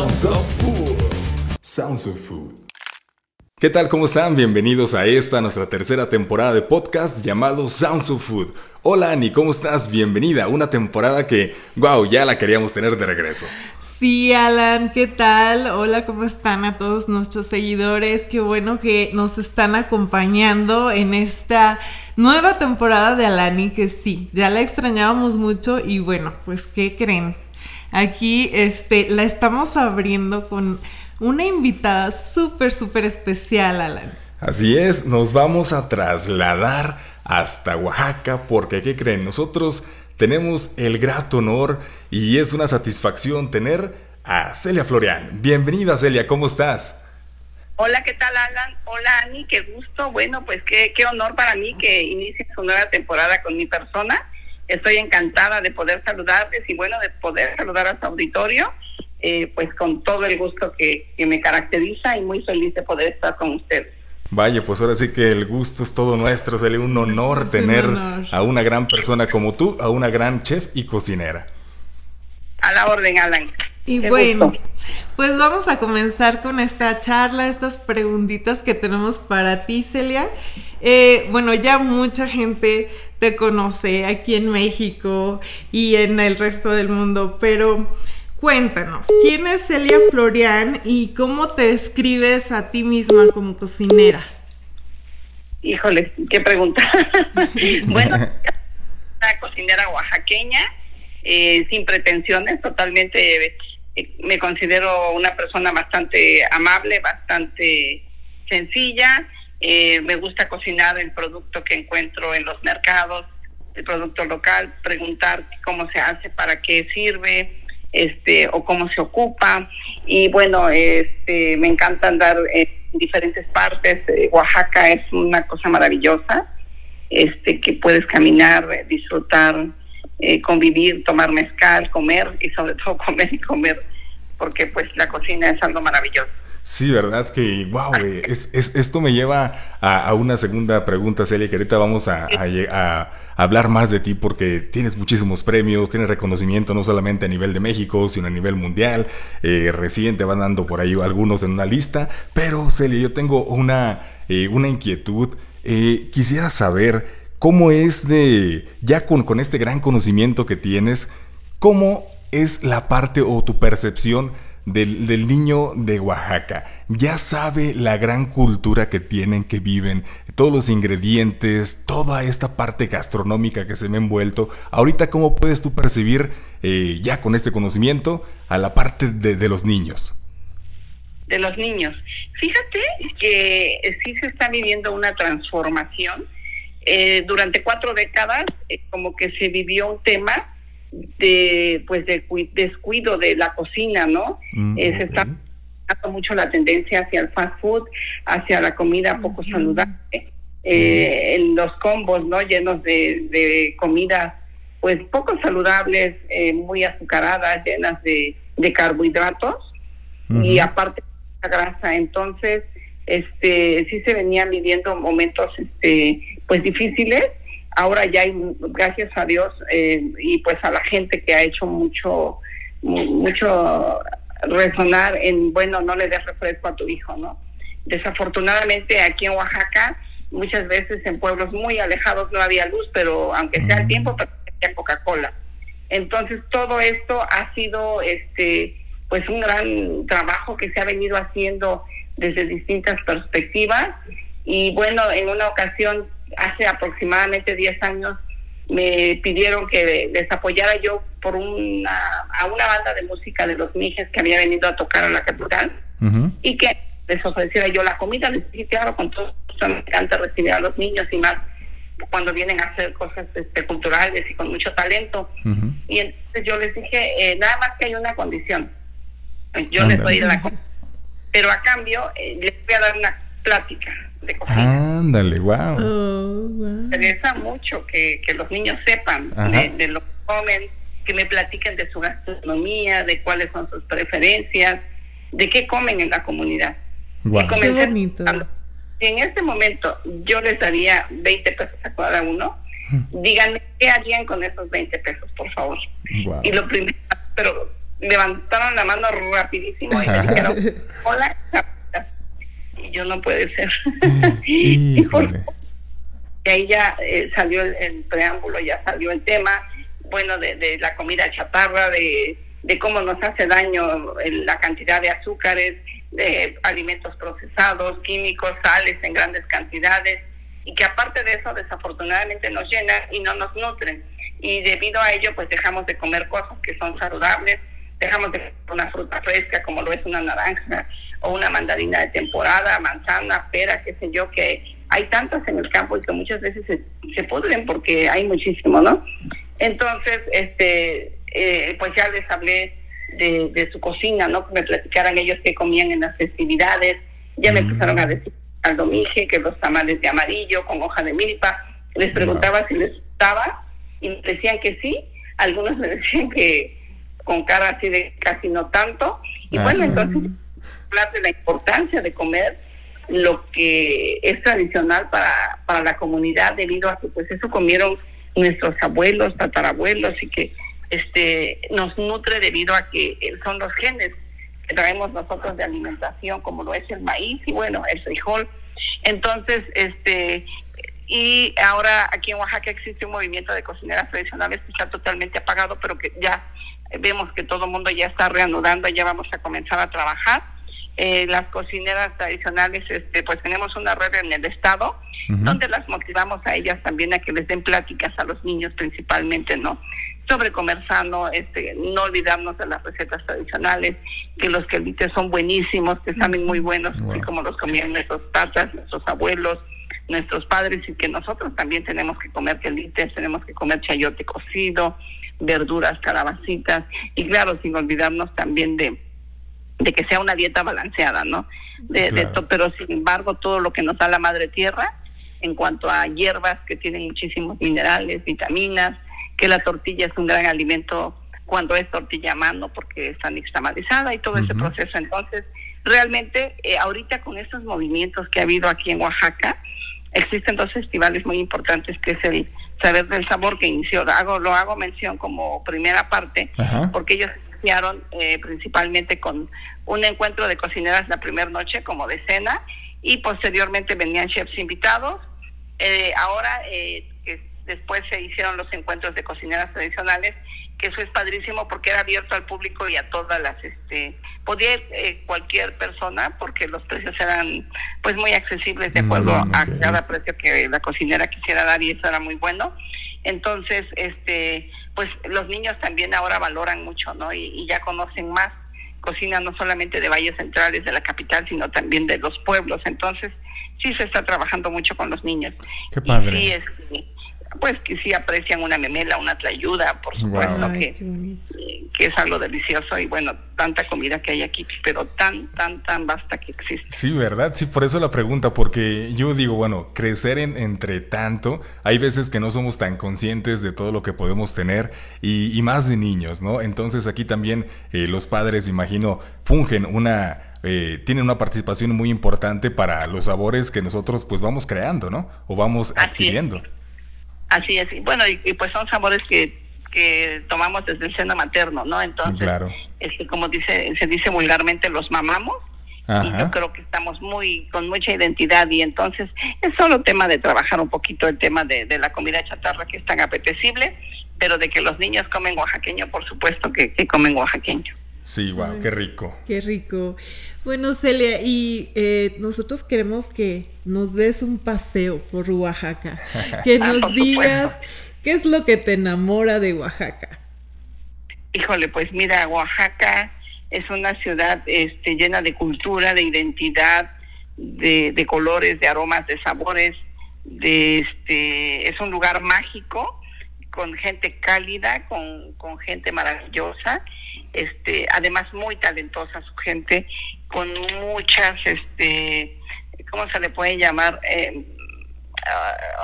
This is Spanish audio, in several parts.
Sounds of Food. Sounds of Food. ¿Qué tal? ¿Cómo están? Bienvenidos a esta, nuestra tercera temporada de podcast llamado Sounds of Food. Hola Ani, ¿cómo estás? Bienvenida a una temporada que, wow, ya la queríamos tener de regreso. Sí, Alan, ¿qué tal? Hola, ¿cómo están a todos nuestros seguidores? Qué bueno que nos están acompañando en esta nueva temporada de Alani, que sí, ya la extrañábamos mucho y bueno, pues ¿qué creen? Aquí este, la estamos abriendo con una invitada súper, súper especial, Alan. Así es, nos vamos a trasladar hasta Oaxaca porque, ¿qué creen? Nosotros tenemos el grato honor y es una satisfacción tener a Celia Florian. Bienvenida Celia, ¿cómo estás? Hola, ¿qué tal Alan? Hola Ani, qué gusto. Bueno, pues qué, qué honor para mí que inicie su nueva temporada con mi persona. Estoy encantada de poder saludarles y bueno, de poder saludar a su auditorio eh, pues con todo el gusto que, me caracteriza y muy feliz de poder estar con ustedes. Vaya, pues ahora sí que el gusto es todo nuestro, sería un honor tener a una gran persona como tú, a una gran chef y cocinera. A la orden, Alan. Y bueno, pues vamos a comenzar con esta charla, estas preguntitas que tenemos para ti, Celia. Eh, bueno, ya mucha gente te conoce aquí en México y en el resto del mundo, pero Cuéntanos, ¿quién es Celia Florian y cómo te describes a ti misma como cocinera? Híjole, qué pregunta. bueno, una cocinera oaxaqueña, eh, sin pretensiones, totalmente eh, me considero una persona bastante amable, bastante sencilla. Eh, me gusta cocinar el producto que encuentro en los mercados, el producto local, preguntar cómo se hace, para qué sirve, este o cómo se ocupa. Y bueno este me encanta andar en diferentes partes. Eh, Oaxaca es una cosa maravillosa este que puedes caminar disfrutar eh, convivir tomar mezcal comer y sobre todo comer y comer porque pues la cocina es algo maravilloso Sí, ¿verdad? Que, wow, es, esto me lleva a, una segunda pregunta, Celia, que ahorita vamos a, hablar más de ti porque tienes muchísimos premios, tienes reconocimiento no solamente a nivel de México, sino a nivel mundial. Eh, recién te van dando por ahí algunos en una lista, pero Celia, yo tengo una, eh, una inquietud. Eh, quisiera saber cómo es de, ya con, con este gran conocimiento que tienes, cómo es la parte o tu percepción del, niño de Oaxaca. Ya sabe la gran cultura que tienen, que viven, todos los ingredientes, toda esta parte gastronómica que se me ha envuelto. Ahorita, ¿cómo puedes tú percibir eh, ya con este conocimiento a la parte de, los niños? De los niños. Fíjate que sí se está viviendo una transformación. Eh, durante cuatro décadas, eh, como que se vivió un tema de pues de descuido de la cocina, ¿no? Mm, eh, se está dando mucho la tendencia hacia el fast food, hacia la comida poco saludable, eh, en los combos, ¿no? Llenos de, de comidas pues poco saludables, eh, muy azucaradas, llenas de, de carbohidratos y aparte la grasa. Entonces, este sí se venían viviendo momentos este pues difíciles ahora ya hay, gracias a Dios eh, y pues a la gente que ha hecho mucho, mucho resonar en, bueno, no le des refresco a tu hijo, ¿no? Desafortunadamente aquí en Oaxaca, muchas veces en pueblos muy alejados no había luz, pero aunque sea el tiempo, pero había Coca-Cola. Entonces todo esto ha sido, este, pues un gran trabajo que se ha venido haciendo desde distintas perspectivas y bueno, en una ocasión hace aproximadamente 10 años me pidieron que les apoyara yo por una, a una banda de música de los Mijes que había venido a tocar a la capital y que les ofreciera yo la comida. Les dije, claro, con todo me encanta recibir a los niños y más cuando vienen a hacer cosas este, culturales y con mucho talento. Y entonces yo les dije, eh, nada más que hay una condición. Yo les a la pero a cambio eh, les voy a dar una plática de cocina. Ándale, wow. Oh, Me interesa mucho que, los niños sepan de, lo que comen, que me platiquen de su gastronomía, de cuáles son sus preferencias, de qué comen en la comunidad. Wow. Qué bonito. En este momento yo les daría 20 pesos a cada uno. Díganme qué harían con esos 20 pesos, por favor. Y lo primero, pero levantaron la mano rapidísimo y me dijeron, hola, y yo no puede ser. y, ahí ya eh, salió el, preámbulo, ya salió el tema, bueno, de, la comida chatarra, de, de cómo nos hace daño la cantidad de azúcares, de alimentos procesados, químicos, sales en grandes cantidades, y que aparte de eso desafortunadamente nos llenan y no nos nutren. Y debido a ello, pues dejamos de comer cosas que son saludables, dejamos de comer una fruta fresca como lo es una naranja o una mandarina de temporada, manzana, pera, qué sé yo, que hay tantas en el campo y que muchas veces se, se pudren porque hay muchísimo, ¿no? Entonces, este, eh, pues ya les hablé de, de, su cocina, ¿no? Que me platicaran ellos qué comían en las festividades. Ya me empezaron a decir al domije que los tamales de amarillo con hoja de milpa. Les preguntaba si les gustaba y me decían que sí. Algunos me decían que con cara así de casi no tanto. Y bueno, entonces hablar de la importancia de comer lo que es tradicional para, para la comunidad debido a que pues eso comieron nuestros abuelos, tatarabuelos y que este nos nutre debido a que son los genes que traemos nosotros de alimentación como lo es el maíz y bueno, el frijol. Entonces, este y ahora aquí en Oaxaca existe un movimiento de cocineras tradicionales que está totalmente apagado, pero que ya vemos que todo el mundo ya está reanudando, ya vamos a comenzar a trabajar eh, las cocineras tradicionales, este, pues tenemos una red en el estado donde las motivamos a ellas también a que les den pláticas a los niños principalmente, ¿no? Sobre comer sano, este, no olvidarnos de las recetas tradicionales, que los quelites son buenísimos, que saben muy buenos, así como los comían nuestros tatas, nuestros abuelos, nuestros padres, y que nosotros también tenemos que comer quelites, tenemos que comer chayote cocido, verduras, calabacitas, y claro, sin olvidarnos también de de que sea una dieta balanceada, ¿no? De, pero sin embargo, todo lo que nos da la madre tierra, en cuanto a hierbas que tienen muchísimos minerales, vitaminas, que la tortilla es un gran alimento cuando es tortilla a mano porque está nixtamalizada y todo ese proceso. Entonces, realmente, eh, ahorita con estos movimientos que ha habido aquí en Oaxaca, existen dos festivales muy importantes, que es el Saber del Sabor, que inició, hago, lo hago mención como primera parte, porque ellos iniciaron eh, principalmente con un encuentro de cocineras la primera noche como de cena y posteriormente venían chefs invitados. Eh, ahora, eh, que después se hicieron los encuentros de cocineras tradicionales, que eso es padrísimo porque era abierto al público y a todas las, este, podía ir eh, cualquier persona porque los precios eran pues muy accesibles de acuerdo mm, a cada precio que la cocinera quisiera dar y eso era muy bueno. Entonces, este, pues los niños también ahora valoran mucho, ¿no? y ya conocen más cocina no solamente de valles centrales de la capital, sino también de los pueblos. Entonces, sí se está trabajando mucho con los niños. Qué padre. sí, es, pues que sí aprecian una memela, una tlayuda, por supuesto, que, que, es algo delicioso y bueno, tanta comida que hay aquí, pero tan, tan, tan vasta que existe. Sí, ¿verdad? Sí, por eso la pregunta, porque yo digo, bueno, crecer en, entre tanto, hay veces que no somos tan conscientes de todo lo que podemos tener y, más de niños, ¿no? Entonces aquí también eh, los padres, imagino, fungen una... Eh, tienen una participación muy importante para los sabores que nosotros pues vamos creando, ¿no? O vamos adquiriendo. Así es, bueno, y, pues son sabores que, que tomamos desde el seno materno, ¿no? Entonces, este, como dice se dice vulgarmente, los mamamos. Y yo creo que estamos muy con mucha identidad y entonces es solo tema de trabajar un poquito el tema de, de la comida chatarra que es tan apetecible, pero de que los niños comen oaxaqueño, por supuesto que, que comen oaxaqueño. Sí, wow, qué rico. Qué rico. Bueno, Celia, y eh, nosotros queremos que nos des un paseo por Oaxaca, que nos digas qué es lo que te enamora de Oaxaca. Híjole, pues mira, Oaxaca es una ciudad este, llena de cultura, de identidad, de, de colores, de aromas, de sabores, de este, es un lugar mágico con gente cálida, con, con gente maravillosa este, además muy talentosa su gente, con muchas, este, ¿cómo se le puede llamar? Eh,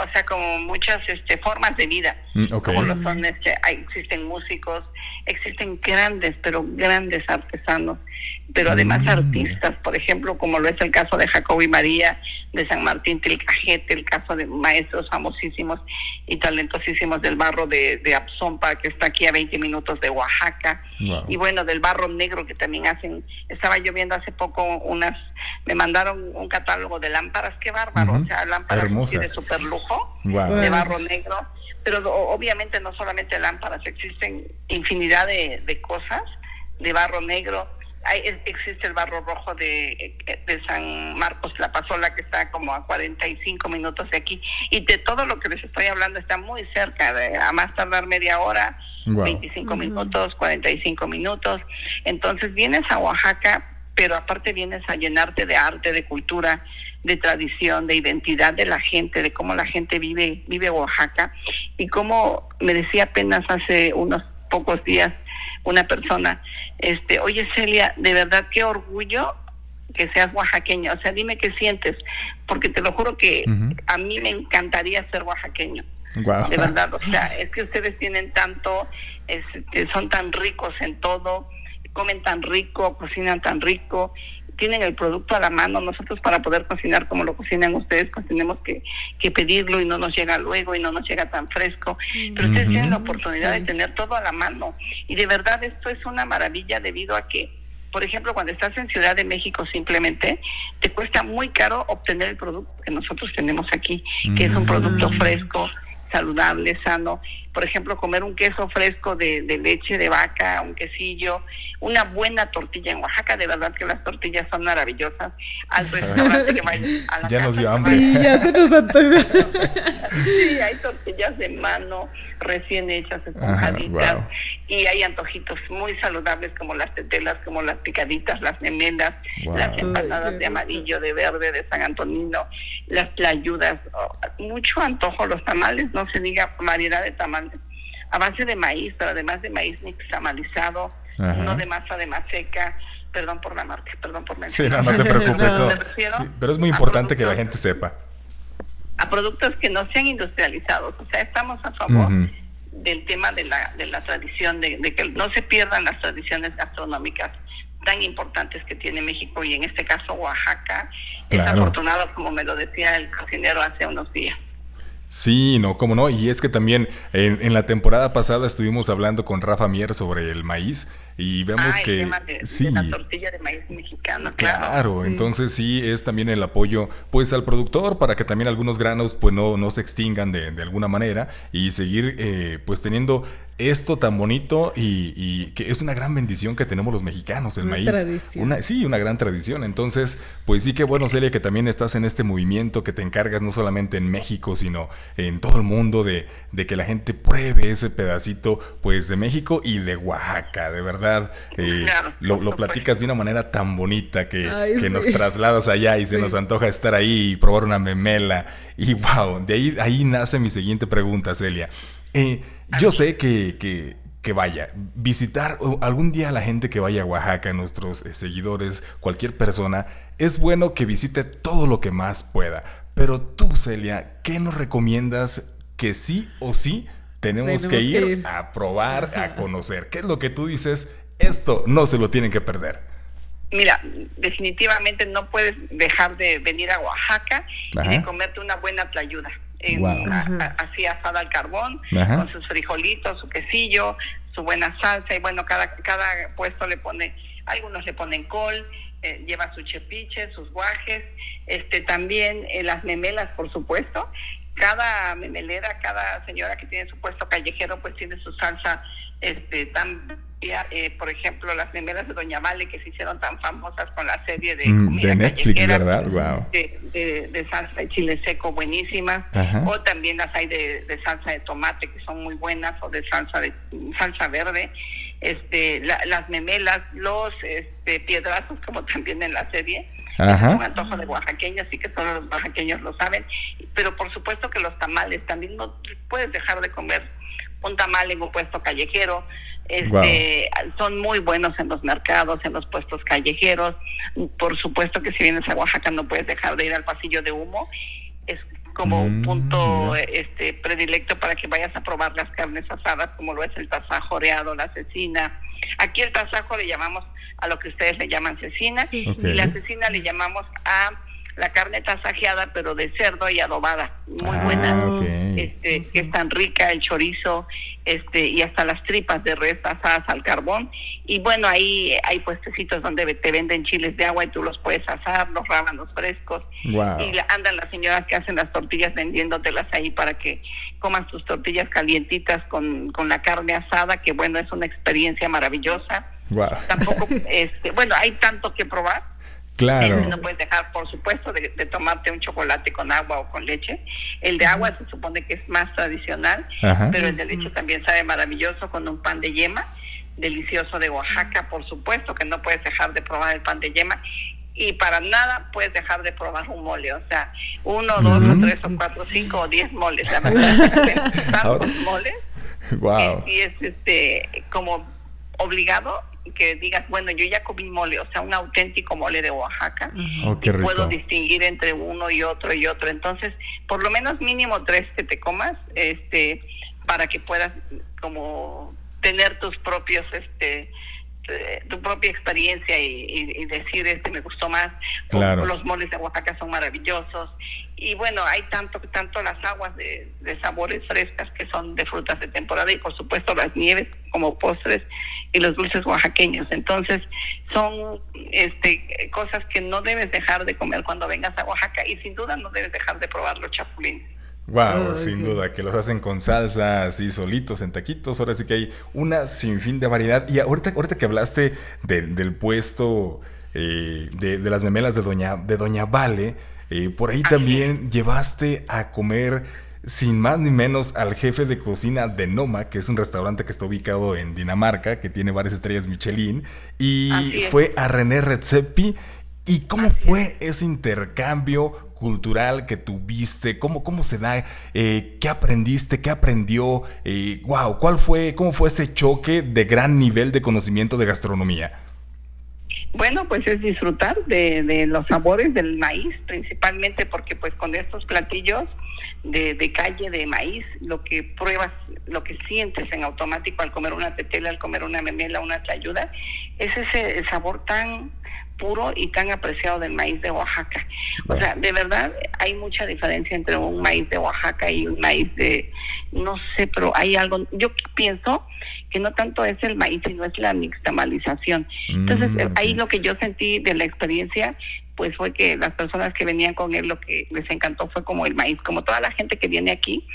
o sea, como muchas este, formas de vida, mm, como lo son, este, existen músicos, existen grandes, pero grandes artesanos, pero además mm. artistas, por ejemplo, como lo es el caso de Jacobo y María, de San Martín Tilcajete, el caso de maestros famosísimos y talentosísimos del barro de, de Absompa, que está aquí a 20 minutos de Oaxaca, y bueno, del barro negro que también hacen, estaba lloviendo hace poco unas, me mandaron un catálogo de lámparas, qué bárbaro, o sea, lámparas de super lujo, de barro negro, pero obviamente no solamente lámparas, existen infinidad de, de cosas de barro negro, existe el barro rojo de, de San Marcos La Pasola, que está como a 45 minutos de aquí. Y de todo lo que les estoy hablando está muy cerca, de, a más tardar media hora, 25 minutos, 45 minutos. Entonces vienes a Oaxaca, pero aparte vienes a llenarte de arte, de cultura, de tradición, de identidad de la gente, de cómo la gente vive, vive Oaxaca. Y como me decía apenas hace unos pocos días una persona, este, oye Celia, de verdad qué orgullo que seas oaxaqueño, o sea, dime qué sientes, porque te lo juro que a mí me encantaría ser oaxaqueño. De verdad, o sea, es que ustedes tienen tanto, este, son tan ricos en todo, comen tan rico, cocinan tan rico, tienen el producto a la mano. Nosotros para poder cocinar como lo cocinan ustedes, pues tenemos que, que pedirlo y no nos llega luego y no nos llega tan fresco. Pero ustedes tienen la oportunidad de tener todo a la mano. Y de verdad esto es una maravilla debido a que, por ejemplo, cuando estás en Ciudad de México simplemente, te cuesta muy caro obtener el producto que nosotros tenemos aquí, que es un producto fresco, saludable, sano. Por ejemplo, comer un queso fresco de, de, leche de vaca, un quesillo, una buena tortilla. En Oaxaca, de verdad que las tortillas son maravillosas. Al restaurante que vaya a la Ya nos dio hambre. Sí, ya se nos antojó. sí, hay tortillas de mano recién hechas, esponjaditas. Y hay antojitos muy saludables como las tetelas, como las picaditas, las memelas, las empanadas de amarillo, de verde, de San Antonino, las tlayudas. Oh, mucho antojo, los tamales, no se diga variedad de tamales. A base de maíz, pero además de maíz nixtamalizado, no de masa de maseca, perdón por la marca, perdón por mencionar. Sí, no, no te preocupes. pero es muy importante que la gente sepa. A productos que no sean industrializados. O sea, estamos a favor del tema de la, de la tradición, de, que no se pierdan las tradiciones gastronómicas tan importantes que tiene México y en este caso Oaxaca. Es afortunado, como me lo decía el cocinero hace unos días. Sí, no, cómo no. Y es que también en, en, la temporada pasada estuvimos hablando con Rafa Mier sobre el maíz y vemos ah, que sí, la tortilla de maíz mexicano, claro. Claro, entonces sí es también el apoyo pues al productor para que también algunos granos pues no, no se extingan de, de alguna manera y seguir eh, pues teniendo esto tan bonito y, que es una gran bendición que tenemos los mexicanos, el una maíz. Tradición. Una, sí, una gran tradición. Entonces, pues sí que bueno, Celia, que también estás en este movimiento que te encargas no solamente en México, sino en todo el mundo de, de que la gente pruebe ese pedacito pues de México y de Oaxaca, de verdad. Eh, lo, lo, platicas de una manera tan bonita que, Ay, que sí. nos trasladas allá y se sí. nos antoja estar ahí y probar una memela. Y wow, de ahí, ahí nace mi siguiente pregunta, Celia. Eh, yo sé que, que, que, vaya, visitar algún día a la gente que vaya a Oaxaca, nuestros eh, seguidores, cualquier persona, es bueno que visite todo lo que más pueda. Pero tú, Celia, ¿qué nos recomiendas que sí o sí tenemos, tenemos que, ir que, ir a probar, Ajá. a conocer? ¿Qué es lo que tú dices? Esto no se lo tienen que perder. Mira, definitivamente no puedes dejar de venir a Oaxaca Ajá. y de comerte una buena tlayuda en, wow. a, así asada al carbón, Ajá. con sus frijolitos, su quesillo, su buena salsa y bueno, cada, cada puesto le pone, algunos le ponen col, eh, lleva su chepiche, sus guajes, este también eh, las memelas, por supuesto. Cada memelera, cada señora que tiene su puesto callejero, pues tiene su salsa este tan eh, por ejemplo, las memelas de Doña Vale que se hicieron tan famosas con la serie de, mm, de Netflix, ¿verdad? Wow. De, de, de, salsa de chile seco buenísimas, Ajá. o también las hay de, de, salsa de tomate que son muy buenas, o de salsa de salsa verde, este, la, las memelas, los este, piedrazos, como también en la serie. Ajá. Es un antojo de oaxaqueños, así que todos los oaxaqueños lo saben. Pero por supuesto que los tamales, también no puedes dejar de comer un tamal en un puesto callejero, este, wow. son muy buenos en los mercados, en los puestos callejeros. Por supuesto que si vienes a Oaxaca no puedes dejar de ir al pasillo de humo. Es como mm, un punto mira. este predilecto para que vayas a probar las carnes asadas, como lo es el tasajo oreado, la cecina. Aquí el tasajo le llamamos a lo que ustedes le llaman cecina sí, okay. y la cecina le llamamos a la carne tasajeada, pero de cerdo y adobada, muy buena, Ah, ok. este, que es tan rica, el chorizo, este, y hasta las tripas de res asadas al carbón. Y bueno, ahí hay puestecitos donde te venden chiles de agua y tú los puedes asar, los rábanos frescos. Wow. Y andan las señoras que hacen las tortillas vendiéndotelas ahí para que comas tus tortillas calientitas con, con la carne asada, que bueno, es una experiencia maravillosa. Wow. Tampoco, este, bueno, hay tanto que probar. Claro. Este, No puedes dejar, por supuesto, de, de tomarte un chocolate con agua o con leche. El de agua se supone que es más tradicional, Ajá. pero el de leche también sabe maravilloso con un pan de yema, delicioso de Oaxaca, por supuesto, que no puedes dejar de probar el pan de yema. Y para nada puedes dejar de probar un mole, o sea, uno, dos, o tres, o cuatro, cinco o diez moles. La verdad, tantos moles Wow. sí es este como obligado que digas, bueno, yo ya comí mole, o sea, un auténtico mole de Oaxaca. Oh, qué y puedo distinguir entre uno y otro y otro. Entonces, por lo menos mínimo tres que te comas, este, para que puedas como tener tus propios, este, eh, tu propia experiencia y, decir este me gustó más. Claro. Los moles de Oaxaca son maravillosos. Y bueno, hay tanto, tanto las aguas de, de sabores frescas que son de frutas de temporada y por supuesto las nieves como postres y los dulces oaxaqueños. Entonces, son este cosas que no debes dejar de comer cuando vengas a Oaxaca y sin duda no debes dejar de probar los chapulines. Wow, sin duda, que los hacen con salsa, así solitos, en taquitos. Ahora sí que hay una sinfín de variedad. Y ahorita, ahorita que hablaste del- del puesto eh, de, de las memelas de Doña, de Doña Vale, eh, por ahí también llevaste a comer sin más ni menos al jefe de cocina de Noma, que es un restaurante que está ubicado en Dinamarca, que tiene varias estrellas Michelin, y fue a René Redzepi. ¿Y cómo fue ese intercambio cultural que tuviste? ¿Cómo, cómo se da? Eh, ¿Qué aprendiste? ¿Qué aprendió? Eh, wow, ¿cuál fue, cómo fue ese choque de gran nivel de conocimiento de gastronomía? Bueno, pues es disfrutar de, los sabores del maíz, principalmente porque pues con estos platillos de, de calle de maíz, lo que pruebas, lo que sientes en automático al comer una tetela, al comer una memela, una tlayuda, es ese sabor tan puro y tan apreciado del maíz de Oaxaca. O sea, de verdad hay mucha diferencia entre un maíz de Oaxaca y un maíz de, no sé, pero hay algo, yo pienso que no tanto es el maíz, sino es la nixtamalización. Entonces, Mm, ahí lo que yo sentí de la experiencia, pues fue que las personas que venían con él, lo que les encantó fue como el maíz, como toda la gente que viene aquí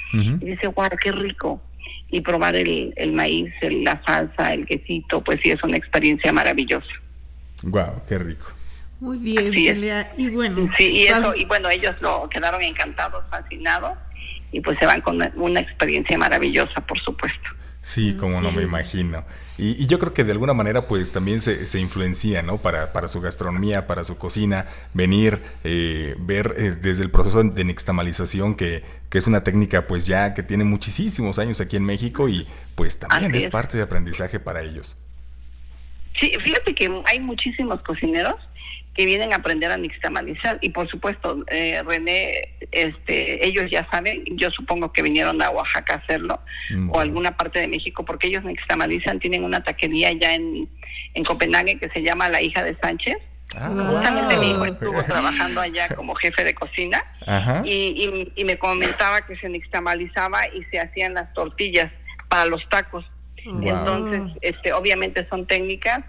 y dice, wow, qué rico. Y probar el, el maíz, el- la salsa, el quesito, pues sí, es una experiencia maravillosa. Wow, qué rico. Muy bien. Celia. Y bueno, Sí, y eso, ¿cuál- y bueno, ellos lo quedaron encantados, fascinados, y pues se van con una, una experiencia maravillosa, por supuesto. Sí, como no me imagino. Y, y yo creo que de alguna manera pues también se, se influencia, ¿no? Para, para su gastronomía, para su cocina, venir, eh, ver eh, desde el proceso de nixtamalización, que, que es una técnica pues ya que tiene muchísimos años aquí en México y pues también es. parte de aprendizaje para ellos. Sí, fíjate que hay muchísimos cocineros que vienen a aprender a nixtamalizar y por supuesto eh, René, este, ellos ya saben, yo supongo que vinieron a Oaxaca a hacerlo Mm, o alguna parte de México porque ellos nixtamalizan, tienen una taquería ya en, en Copenhague que se llama La Hija de Sánchez. Ah, Justamente mi hijo estuvo trabajando allá como jefe de cocina Ajá. y, y, y me comentaba que se nixtamalizaba y se hacían las tortillas para los tacos. Wow. Entonces, este, obviamente son técnicas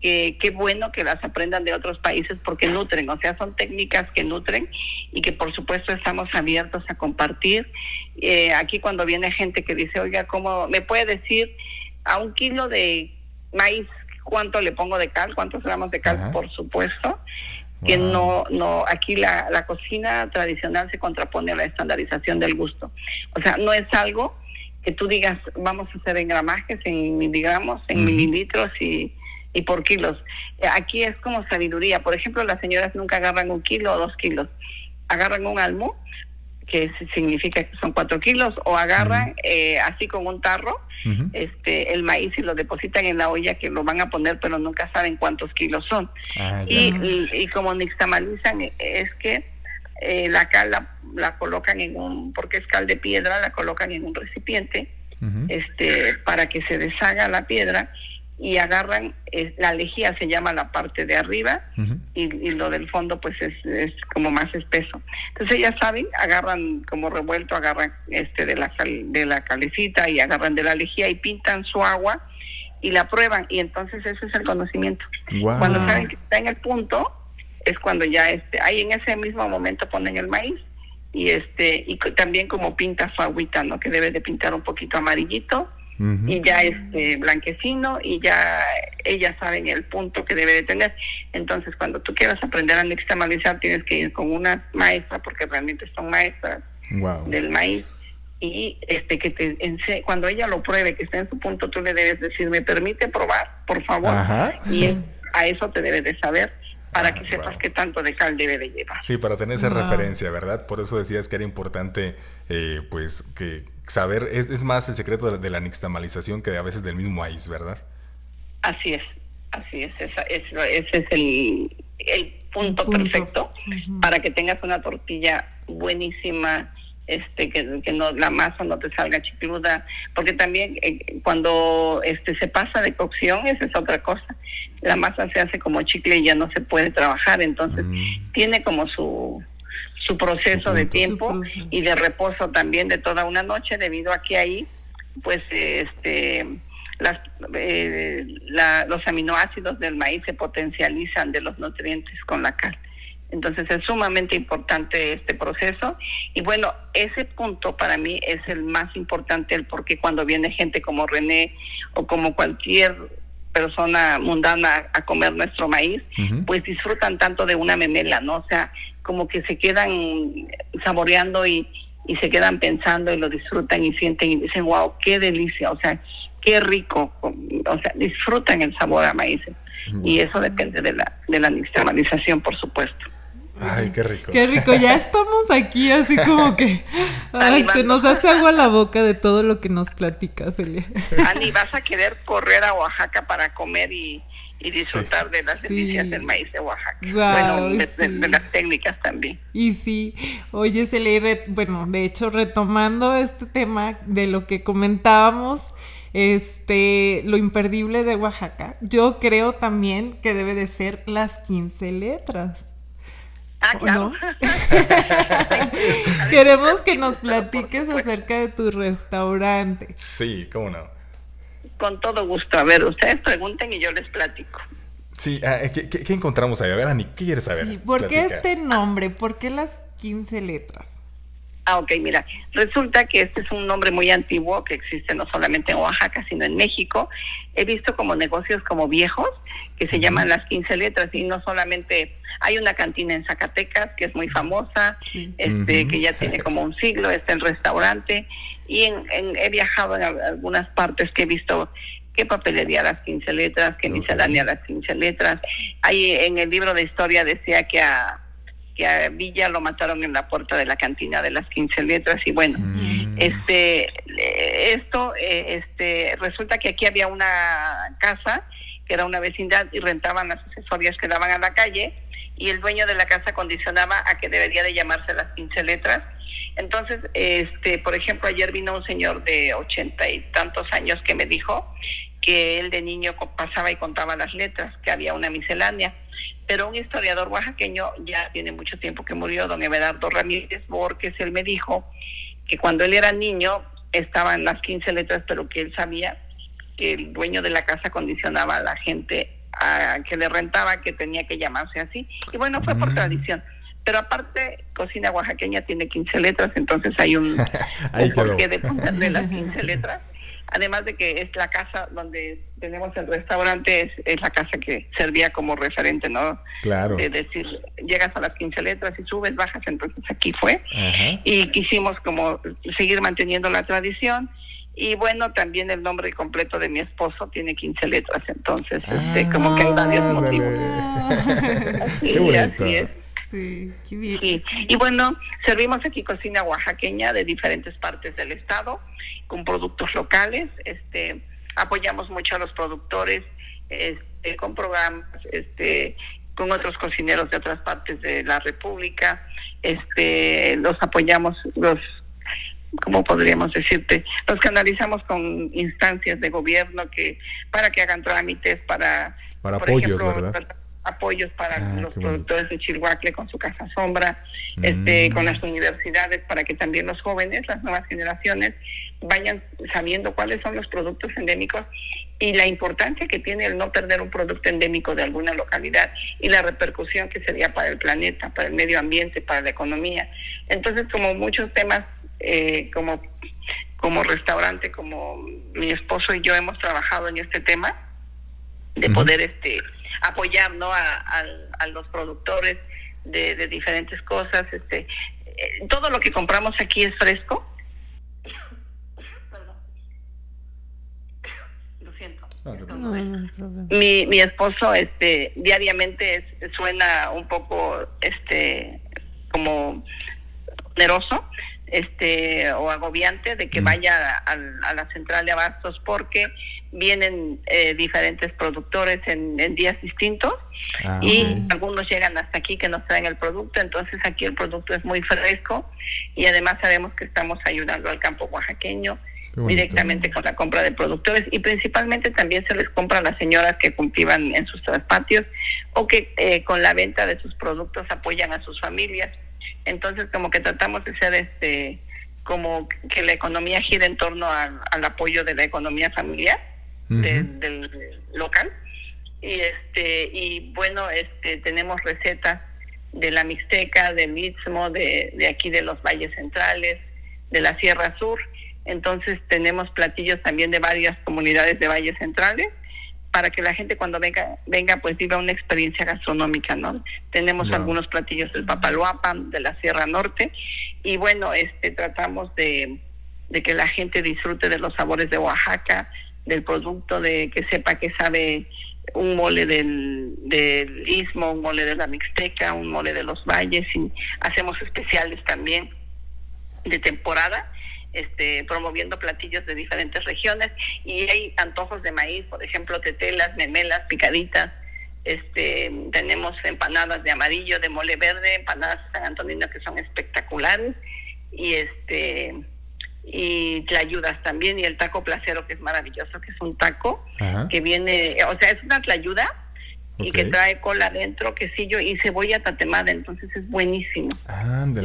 que qué bueno que las aprendan de otros países porque nutren, o sea, son técnicas que nutren y que por supuesto estamos abiertos a compartir. Eh, aquí cuando viene gente que dice, oiga, ¿cómo me puede decir a un kilo de maíz cuánto le pongo de cal, cuántos gramos de cal? Ajá. Por supuesto que no, no, aquí la, la cocina tradicional se contrapone a la estandarización del gusto. O sea, no es algo que tú digas, vamos a hacer en gramajes, en miligramos, en mililitros y, y por kilos. Eh, Aquí es como sabiduría. Por ejemplo, las señoras nunca agarran un kilo o dos kilos. Agarran un almo, que si- significa que son cuatro kilos, o agarran eh, así con un tarro este el maíz y lo depositan en la olla que lo van a poner, pero nunca saben cuántos kilos son. Ah. Y, y, y como nixtamalizan eh, es que eh, la cal la, la colocan en un, porque es cal de piedra, la colocan en un recipiente este para que se deshaga la piedra y agarran, la lejía se llama la parte de arriba y, lo del fondo pues es, es, como más espeso. Entonces ellas saben, agarran como revuelto, agarran este de la, de la calecita y agarran de la lejía y pintan su agua y la prueban y entonces ese es el conocimiento. Cuando saben que está en el punto es cuando ya este, ahí en ese mismo momento ponen el maíz y este y también como pinta su agüita, ¿no? Que debe de pintar un poquito amarillito y ya este blanquecino y ya ellas saben el punto que debe de tener. Entonces, cuando tú quieras aprender a nixtamalizar, tienes que ir con una maestra, porque realmente son maestras del maíz. Y este que te cuando ella lo pruebe, que esté en su punto, tú le debes decir, ¿me permite probar, por favor? Y a eso te debe de saber para ah, que sepas qué tanto de cal debe de llevar. Sí, para tener esa referencia, ¿verdad? Por eso decías que era importante, eh, pues, que saber, es, es, más el secreto de, la nixtamalización que a veces del mismo maíz, ¿verdad? Así es, así es, ese es el, el punto, perfecto para que tengas una tortilla buenísima, este que, que, no la masa no te salga chicluda porque también eh, cuando este se pasa de cocción esa es otra cosa la masa se hace como chicle y ya no se puede trabajar, entonces mm. tiene como su su proceso de tiempo y de reposo también de toda una noche debido a que ahí pues este las, eh, los aminoácidos del maíz se potencializan de los nutrientes con la cal. Entonces es sumamente importante este proceso y bueno, ese punto para mí es el más importante, el porque cuando viene gente como René o como cualquier persona mundana a comer nuestro maíz, pues disfrutan tanto de una memela, ¿no? O sea, como que se quedan saboreando y, y se quedan pensando y lo disfrutan y sienten y dicen, wow, qué delicia, o sea, qué rico, o sea, disfrutan el sabor a maíz. Y eso depende de la, de la nixtamalización, por supuesto. Ay, qué rico. Qué rico, ya estamos aquí así como que ay, se nos hace agua la boca de todo lo que nos platicas, Celia. Ani, vas a querer correr a Oaxaca para comer y, disfrutar de las delicias del maíz de Oaxaca. bueno, de, las técnicas también. Y sí, oye, Celia, bueno, de hecho, retomando este tema de lo que comentábamos, este, lo imperdible de Oaxaca, yo creo también que debe de ser las 15 letras. Ah, claro. Queremos que nos platiques acerca de tu restaurante. Sí, cómo no. Con todo gusto. A ver, ustedes pregunten y yo les platico. Sí, ah, ¿qué, encontramos ahí? A ver, Ani, ¿qué quieres saber? Sí, ¿por qué este nombre? ¿Por qué las 15 letras? Ah, ok, mira, resulta que este es un nombre muy antiguo que existe no solamente en Oaxaca, sino en México. He visto como negocios como viejos que se llaman las 15 letras y no solamente hay una cantina en Zacatecas que es muy famosa, este que ya tiene como un siglo, está el restaurante. Y en, he viajado en algunas partes que he visto qué papelería las 15 letras, qué miscelánea las 15 letras. Ahí en el libro de historia decía que a que a Villa lo mataron en la puerta de la cantina de las 15 letras. Y bueno, mm. este esto eh, este resulta que aquí había una casa que era una vecindad y rentaban las accesorias que daban a la calle y el dueño de la casa condicionaba a que debería de llamarse las 15 letras. Entonces, este, por ejemplo, ayer vino un señor de ochenta y tantos años que me dijo que él de niño pasaba y contaba las letras, que había una miscelánea pero un historiador oaxaqueño ya tiene mucho tiempo que murió, don Everardo Ramírez Borges, él me dijo que cuando él era niño estaban las 15 letras, pero que él sabía que el dueño de la casa condicionaba a la gente a que le rentaba que tenía que llamarse así. Y bueno, fue por mm. tradición. Pero aparte, cocina oaxaqueña tiene 15 letras, entonces hay un, un porqué de ponerle las 15 letras además de que es la casa donde tenemos el restaurante, es, la casa que servía como referente, ¿no? Claro. De decir, llegas a las 15 letras y subes, bajas, entonces aquí fue. Y quisimos como seguir manteniendo la tradición. Y bueno, también el nombre completo de mi esposo tiene 15 letras, entonces este, como que hay varios motivos. Qué bonito. Sí, qué bien. Y bueno, servimos aquí cocina oaxaqueña de diferentes partes del estado con productos locales, este, apoyamos mucho a los productores, este, con programas, este, con otros cocineros de otras partes de la República, este, los apoyamos, los ¿cómo podríamos decirte? Los canalizamos con instancias de gobierno que para que hagan trámites para... Para apoyos, ¿verdad? apoyos para ah, los productores de Chihuahua con su casa sombra, este, mm. con las universidades, para que también los jóvenes, las nuevas generaciones, vayan sabiendo cuáles son los productos endémicos y la importancia que tiene el no perder un producto endémico de alguna localidad y la repercusión que sería para el planeta, para el medio ambiente, para la economía. Entonces, como muchos temas, eh, como, como restaurante, como mi esposo y yo hemos trabajado en este tema, de poder este apoyar ¿no? a, los productores de, de, diferentes cosas. este eh, Todo lo que compramos aquí es fresco. Lo siento. mi, mi esposo este diariamente suena un poco este como oneroso este o agobiante de que mm. vaya a, a, la central de abastos porque vienen eh, diferentes productores en, días distintos ah, y algunos llegan hasta aquí que nos traen el producto, entonces aquí el producto es muy fresco y además sabemos que estamos ayudando al campo oaxaqueño directamente con la compra de productores y principalmente también se les compra a las señoras que cultivan en sus patios o que eh, con la venta de sus productos apoyan a sus familias. Entonces como que tratamos de ser este como que la economía gire en torno al apoyo de la economía familiar del local. Y este y bueno este tenemos recetas de la Mixteca, del Istmo, de, de aquí de los valles centrales, de la Sierra Sur. Entonces tenemos platillos también de varias comunidades de valles centrales para que la gente cuando venga venga pues viva una experiencia gastronómica, ¿no? Tenemos algunos platillos del Papaloapan, de la Sierra Norte y bueno, este tratamos de, de que la gente disfrute de los sabores de Oaxaca, del producto, de que sepa que sabe un mole del, del istmo, un mole de la Mixteca, un mole de los valles y hacemos especiales también de temporada, este, promoviendo platillos de diferentes regiones y hay antojos de maíz, por ejemplo, tetelas, memelas, picaditas, este, tenemos empanadas de amarillo, de mole verde, empanadas de San Antonino que son espectaculares y este y tlayudas también y el taco placero que es maravilloso que es un taco que viene o sea es una tlayuda y que trae cola adentro quesillo y cebolla tatemada entonces es buenísimo.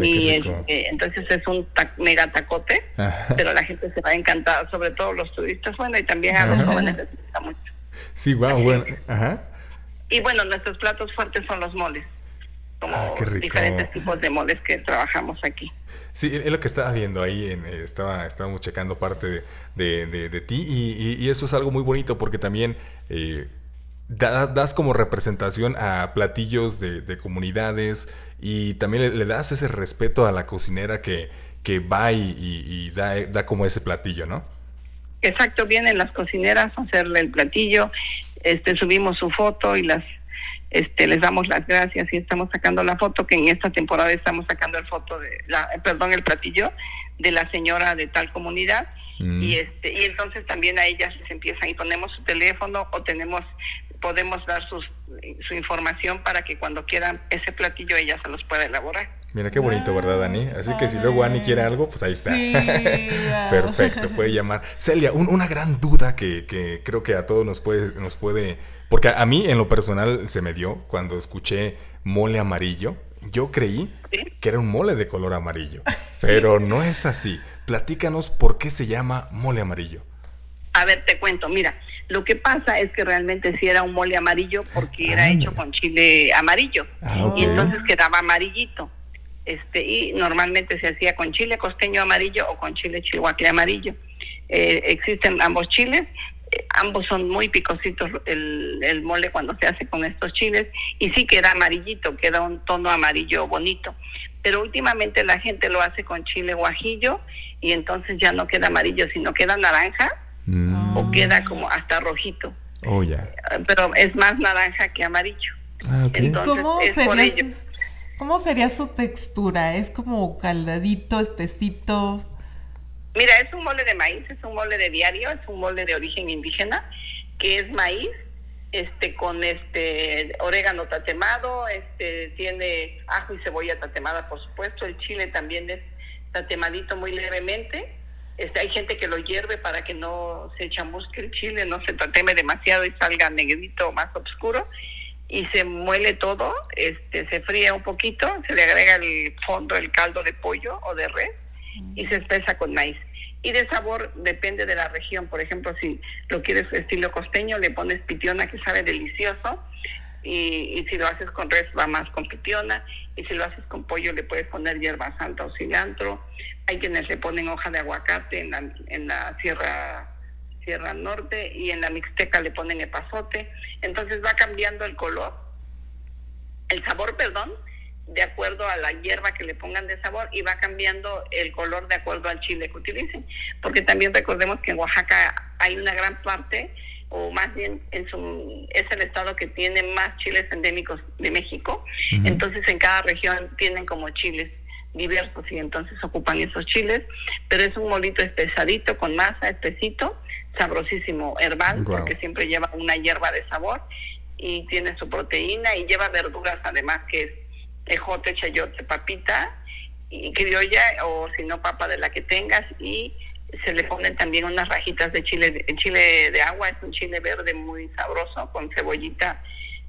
Y este, entonces es un mega tacote pero la gente se va a encantar sobre todo los turistas bueno y también a los jóvenes les gusta mucho. Sí wow bueno y bueno nuestros platos fuertes son los moles como ah, diferentes tipos de moles que trabajamos aquí. Sí, es lo que estaba viendo ahí, en, eh, estaba, estábamos checando parte de, de, ti y, eso es algo muy bonito porque también eh, das como representación a platillos de, comunidades y también le, das ese respeto a la cocinera que, que va y, da, da como ese platillo, ¿no? Exacto, vienen las cocineras a hacerle el platillo, este subimos su foto y las este, les damos las gracias y estamos sacando la foto que en esta temporada estamos sacando el foto de la perdón el platillo de la señora de tal comunidad mm. y este y entonces también a ellas les empiezan y ponemos su teléfono o tenemos podemos dar sus, su información para que cuando quieran ese platillo ella se los pueda elaborar. Mira qué bonito, ¿verdad, Dani? Así que si luego Ani quiere algo, pues ahí está. Perfecto, puede llamar. Celia, una gran duda que, que, creo que a todos nos puede, nos puede porque a mí, en lo personal, se me dio cuando escuché mole amarillo. Yo creí que era un mole de color amarillo, pero no es así. Platícanos por qué se llama mole amarillo. A ver, te cuento, mira, lo que pasa es que realmente sí era un mole amarillo porque era hecho con chile amarillo ah, y entonces quedaba amarillito. Este, y normalmente se hacía con chile costeño amarillo o con chile chihuahua amarillo. Eh, existen ambos chiles ambos son muy picositos el, el, mole cuando se hace con estos chiles y sí queda amarillito, queda un tono amarillo bonito. Pero últimamente la gente lo hace con chile guajillo y entonces ya no queda amarillo, sino queda naranja mm. o queda como hasta rojito. Oh, ya. Pero es más naranja que amarillo. Ah, ¿Cómo, sería su, ¿Cómo sería su textura? ¿Es como caldadito, espesito? Mira, es un mole de maíz, es un mole de diario, es un mole de origen indígena, que es maíz, este, con este orégano tatemado, este, tiene ajo y cebolla tatemada, por supuesto, el chile también es tatemadito muy levemente. Este, hay gente que lo hierve para que no se chamusque el chile, no se tateme demasiado y salga negrito más oscuro. Y se muele todo, este, se fría un poquito, se le agrega el fondo, el caldo de pollo o de res y se espesa con maíz. Y de sabor depende de la región. Por ejemplo, si lo quieres estilo costeño, le pones pitiona que sabe delicioso. Y, si lo haces con res va más con pitiona. Y si lo haces con pollo le puedes poner hierba santa o cilantro. Hay quienes le ponen hoja de aguacate en la, en la sierra, sierra norte y en la mixteca le ponen epazote. Entonces va cambiando el color, el sabor, perdón, de acuerdo a la hierba que le pongan de sabor y va cambiando el color de acuerdo al chile que utilicen. Porque también recordemos que en Oaxaca hay una gran parte, o más bien en su, es el estado que tiene más chiles endémicos de México. Entonces en cada región tienen como chiles diversos y entonces ocupan esos chiles. Pero es un molito espesadito con masa, espesito, sabrosísimo, herbal, porque siempre lleva una hierba de sabor y tiene su proteína y lleva verduras además que es ejote, chayote, papita y criolla o si no papa de la que tengas y se le ponen también unas rajitas de chile, chile de agua, es un chile verde muy sabroso con cebollita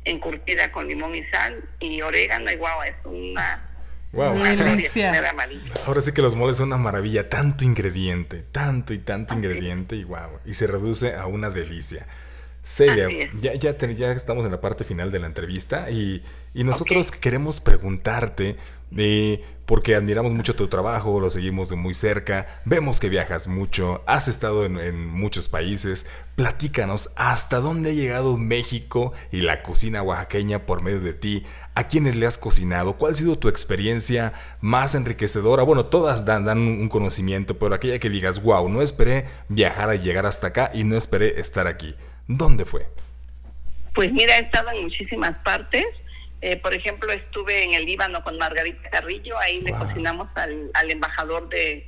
encurtida con limón y sal y orégano y guau, es una Wow. Ahora sí que los moles son una maravilla, tanto ingrediente, tanto y tanto ingrediente y wow, y se reduce a una delicia. Celia, ya, ya, ya, estamos en la parte final de la entrevista y, nosotros queremos preguntarte, eh, porque admiramos mucho tu trabajo, lo seguimos de muy cerca, vemos que viajas mucho, has estado en, en, muchos países, platícanos hasta dónde ha llegado México y la cocina oaxaqueña por medio de ti, a quiénes le has cocinado, cuál ha sido tu experiencia más enriquecedora, bueno, todas dan, dan un conocimiento, pero aquella que digas, wow, no esperé viajar a llegar hasta acá y no esperé estar aquí. ¿Dónde fue? Pues mira, he estado en muchísimas partes. Eh, por ejemplo, estuve en el Líbano con Margarita Carrillo, ahí le cocinamos al, embajador de,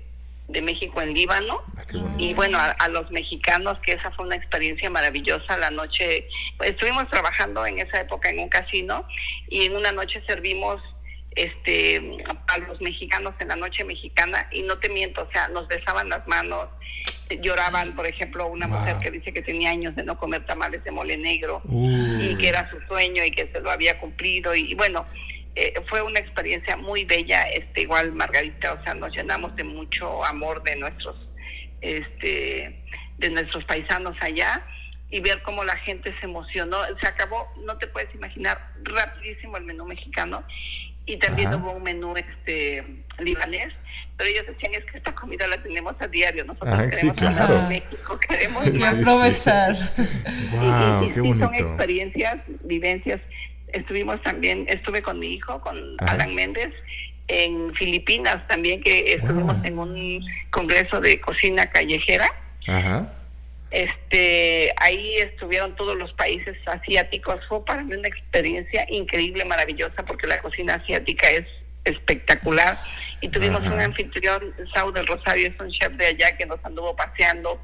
México en Líbano. Ah, y bueno, a, los mexicanos, que esa fue una experiencia maravillosa. La noche, estuvimos trabajando en esa época en un casino y en una noche servimos este a los mexicanos en la noche mexicana y no te miento, o sea, nos besaban las manos, lloraban, por ejemplo, una mujer que dice que tenía años de no comer tamales de mole negro y que era su sueño y que se lo había cumplido. Y, bueno, eh, fue una experiencia muy bella, este igual Margarita, o sea, nos llenamos de mucho amor de nuestros este de nuestros paisanos allá y ver cómo la gente se emocionó, se acabó, no te puedes imaginar, rapidísimo el menú mexicano y también hubo un menú este libanés pero ellos decían es que esta comida la tenemos a diario, nosotros queremos sí, claro. México, queremos aprovechar. wow, qué bonito. Son experiencias, vivencias. Estuvimos también, estuve con mi hijo, con Alan Méndez, en Filipinas también, que estuvimos en un congreso de cocina callejera. Ajá. Este, ahí estuvieron todos los países asiáticos. Fue para mí una experiencia increíble, maravillosa, porque la cocina asiática es espectacular y tuvimos un anfitrión, Saúl del Rosario, es un chef de allá que nos anduvo paseando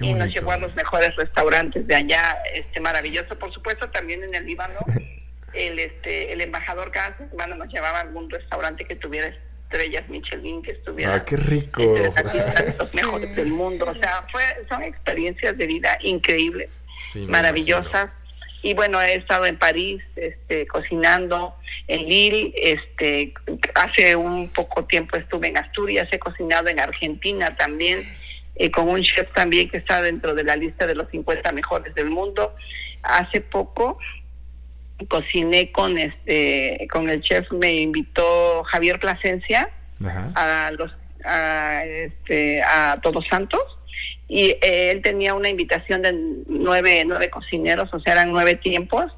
y nos llevó a los mejores restaurantes de allá, este maravilloso. Por supuesto, también en el Líbano, el este el embajador cada semana nos llevaba a algún restaurante que tuviera estrellas Michelin, que estuviera ah, qué rico. los mejores del mundo. O sea, fue, son experiencias de vida increíbles, maravillosas. Y bueno, he estado en París este, cocinando, en Lille, este, hace un poco tiempo estuve en Asturias, he cocinado en Argentina también, eh, con un chef también que está dentro de la lista de los 50 mejores del mundo. Hace poco cociné con este con el chef me invitó Javier Plasencia a los a, este, a Todos Santos y eh, él tenía una invitación de nueve nueve cocineros o sea eran nueve tiempos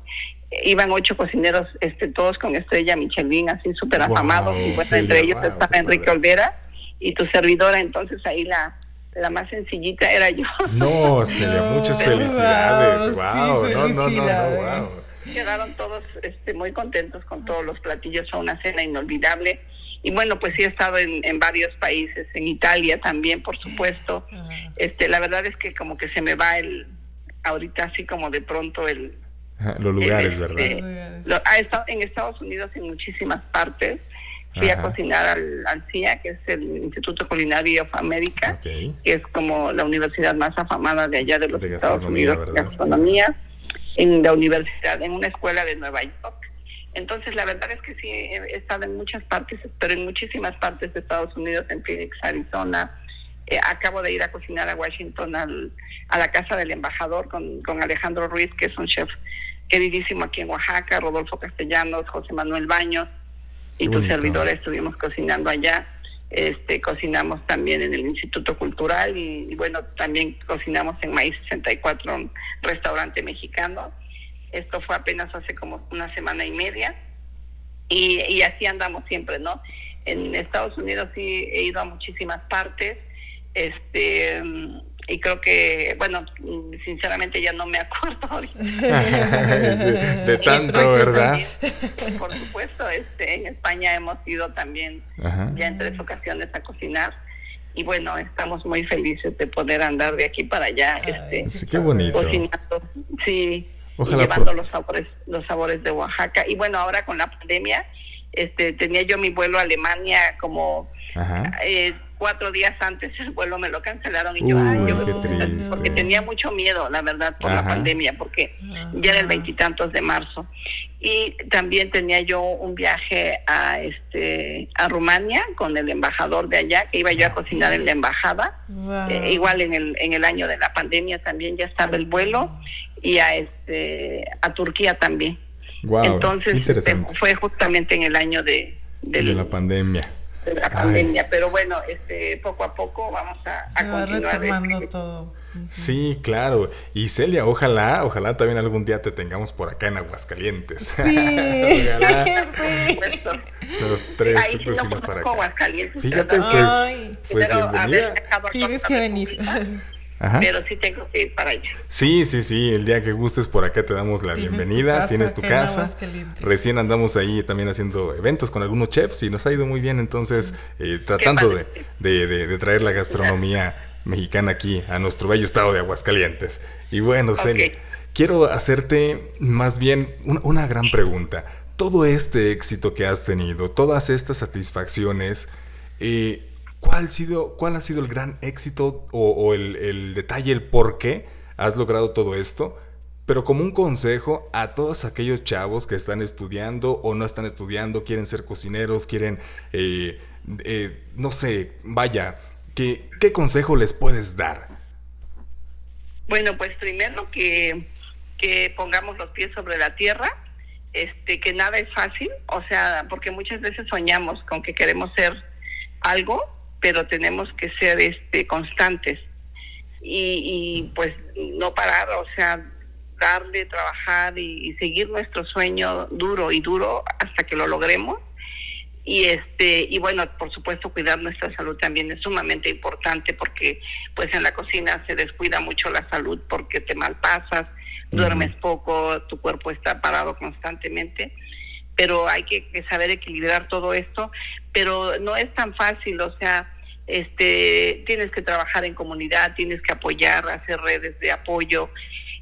iban ocho cocineros, este, todos con estrella Michelin, así súper afamados, y bueno, entre ellos estaba Enrique Olvera y tu servidora, entonces ahí la, la más sencillita era yo. No, Celia, muchas felicidades, wow, no, no, no, wow. Quedaron todos este, muy contentos con todos los platillos, fue una cena inolvidable. Y bueno, pues sí he estado en, en varios países, en Italia también, por supuesto. Este, la verdad es que como que se me va el, ahorita así como de pronto el, los lugares, ¿verdad? ha estado en Estados Unidos en muchísimas partes. Fui a cocinar al, al, CIA, que es el Instituto Culinario of America, que es como la universidad más afamada de allá de los Estados Unidos de gastronomía, en la universidad, en una escuela de Nueva York. Entonces, la verdad es que sí, he estado en muchas partes, pero en muchísimas partes de Estados Unidos, en Phoenix, Arizona. Eh, acabo de ir a cocinar a Washington, al, a la casa del embajador, con, con Alejandro Ruiz, que es un chef queridísimo aquí en Oaxaca, Rodolfo Castellanos, José Manuel Baños y tu servidor estuvimos cocinando allá. Este, cocinamos también en el Instituto Cultural y, bueno, también cocinamos en Maíz 64, un restaurante mexicano. Esto fue apenas hace como una semana y media y, y así andamos siempre, ¿no? En Estados Unidos sí he ido a muchísimas partes. Este, y creo que, bueno, sinceramente ya no me acuerdo de tanto, ¿verdad? por supuesto, este, en España hemos ido también ya en tres ocasiones a cocinar y bueno, estamos muy felices de poder andar de aquí para allá, este, sí, qué bonito. cocinando, sí, y llevando los sabores, los sabores de Oaxaca y bueno, ahora con la pandemia, este, tenía yo mi vuelo a Alemania como eh, cuatro días antes el vuelo me lo cancelaron y yo, porque tenía mucho miedo, la verdad, por la pandemia, porque ya era el veintitantos de marzo. Y también tenía yo un viaje a este a Rumania con el embajador de allá, que iba yo a cocinar en la embajada. Eh, igual en el en el año de la pandemia también ya estaba el vuelo y a este a Turquía también. Entonces este, fue justamente en el año de, de la pandemia de la pandemia. Pero bueno, este, poco a poco vamos a, Se va retomando este, todo. Sí, claro. Y Celia, ojalá, ojalá también algún día te tengamos por acá en Aguascalientes. Sí. ojalá. Los tres Ahí sí no para acá. Aguascalientes. Fíjate, pues, pues bienvenida. Tienes que venir. Pero sí tengo que ir para allá. Sí, sí, sí. El día que gustes por acá te damos la bienvenida. tienes tu casa. Recién andamos ahí también haciendo eventos con algunos chefs y nos ha ido muy bien. Entonces, eh, tratando de, de, traer la gastronomía mexicana aquí a nuestro bello estado de Aguascalientes. Y bueno, Celia, quiero hacerte más bien una gran pregunta. Todo este éxito que has tenido, todas estas satisfacciones, eh, ¿Cuál sido, cuál ha sido el gran éxito o, el, detalle, el por qué has logrado todo esto? Pero como un consejo a todos aquellos chavos que están estudiando o no están estudiando, quieren ser cocineros, quieren, eh, eh, no sé, vaya, ¿qué, ¿qué consejo les puedes dar? Bueno, pues primero que, que pongamos los pies sobre la tierra, este, que nada es fácil, o sea, porque muchas veces soñamos con que queremos ser algo pero tenemos que ser este constantes. Y, pues no parar, o sea, darle, trabajar y, seguir nuestro sueño duro y duro hasta que lo logremos. Y este y bueno, por supuesto cuidar nuestra salud también es sumamente importante porque pues en la cocina se descuida mucho la salud porque te malpasas, duermes poco, tu cuerpo está parado constantemente. Pero hay que, saber equilibrar todo esto, pero no es tan fácil, o sea, este tienes que trabajar en comunidad, tienes que apoyar, hacer redes de apoyo,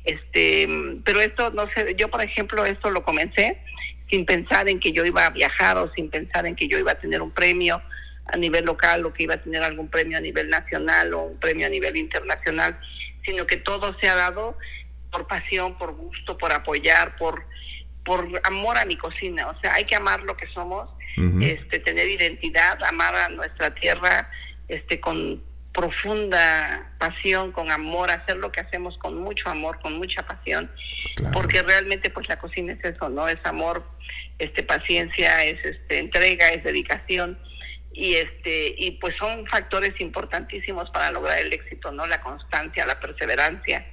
este, pero esto no sé, yo por ejemplo esto lo comencé sin pensar en que yo iba a viajar o sin pensar en que yo iba a tener un premio a nivel local o que iba a tener algún premio a nivel nacional o un premio a nivel internacional, sino que todo se ha dado por pasión, por gusto, por apoyar, por por amor a mi cocina, o sea, hay que amar lo que somos, este tener identidad, amar a nuestra tierra, este, con profunda pasión, con amor, hacer lo que hacemos con mucho amor, con mucha pasión, porque realmente pues la cocina es eso, ¿no? Es amor, este paciencia, es este entrega, es dedicación y este y pues son factores importantísimos para lograr el éxito, ¿no? La constancia, la perseverancia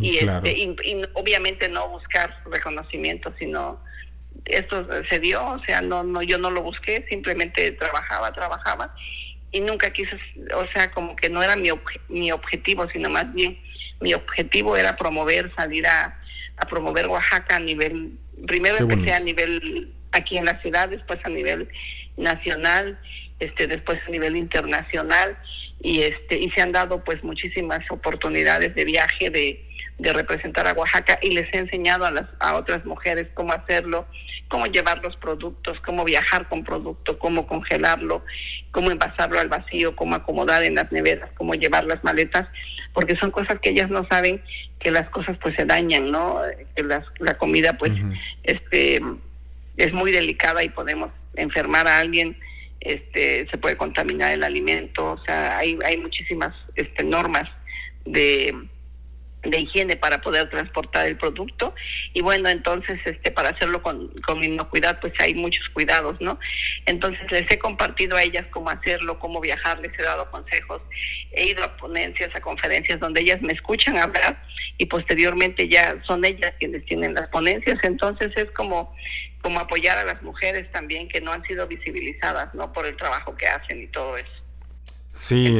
y este y, obviamente no buscar reconocimiento, sino esto se dio, o sea, no no yo no lo busqué, simplemente trabajaba, trabajaba y nunca quise, o sea, como que no era mi, mi objetivo, sino más bien mi objetivo era promover, salir a, a promover Oaxaca a nivel, primero empecé a nivel aquí en la ciudad, después a nivel nacional, este después a nivel internacional y este y se han dado pues muchísimas oportunidades de viaje de, de representar a Oaxaca y les he enseñado a las a otras mujeres cómo hacerlo, cómo llevar los productos, cómo viajar con producto, cómo congelarlo, cómo envasarlo al vacío, cómo acomodar en las neveras, cómo llevar las maletas, porque son cosas que ellas no saben que las cosas pues se dañan, ¿no? Que la comida pues este es muy delicada y podemos enfermar a alguien, este se puede contaminar el alimento, o sea, hay hay muchísimas este normas de de higiene para poder transportar el producto. Y bueno entonces este para hacerlo con, con inocuidad pues hay muchos cuidados no entonces les he compartido a ellas cómo hacerlo cómo viajar les he dado consejos he ido a ponencias a conferencias donde ellas me escuchan hablar y posteriormente ya son ellas quienes tienen las ponencias. Entonces es como como apoyar a las mujeres también que no han sido visibilizadas no por el trabajo que hacen y todo eso. Sí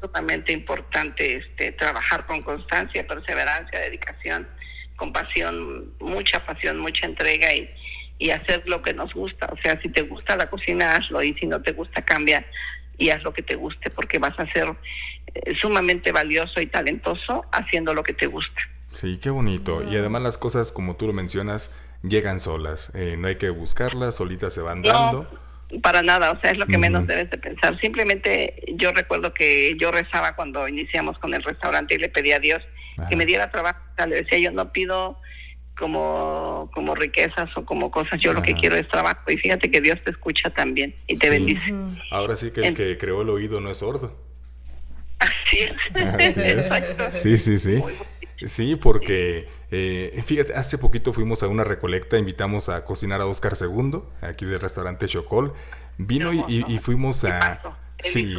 sumamente importante este, trabajar con constancia, perseverancia, dedicación, compasión, mucha pasión, mucha entrega y, y hacer lo que nos gusta. O sea, si te gusta la cocina, hazlo y si no te gusta, cambia y haz lo que te guste porque vas a ser eh, sumamente valioso y talentoso haciendo lo que te gusta. Sí, qué bonito. Y además las cosas, como tú lo mencionas, llegan solas. Eh, no hay que buscarlas, solitas se van dando para nada, o sea, es lo que menos debes de pensar. Simplemente yo recuerdo que yo rezaba cuando iniciamos con el restaurante y le pedí a Dios que me diera trabajo. le decía, yo no pido como, como riquezas o como cosas, yo lo que quiero es trabajo. Y fíjate que Dios te escucha también y te bendice. Ahora sí que el que creó el oído no es sordo. Así es. Exacto. Sí, sí, sí. Sí, porque eh, fíjate, hace poquito fuimos a una recolecta, invitamos a cocinar a Oscar II, aquí del restaurante Chocol. Vino y, fuimos a... Sí,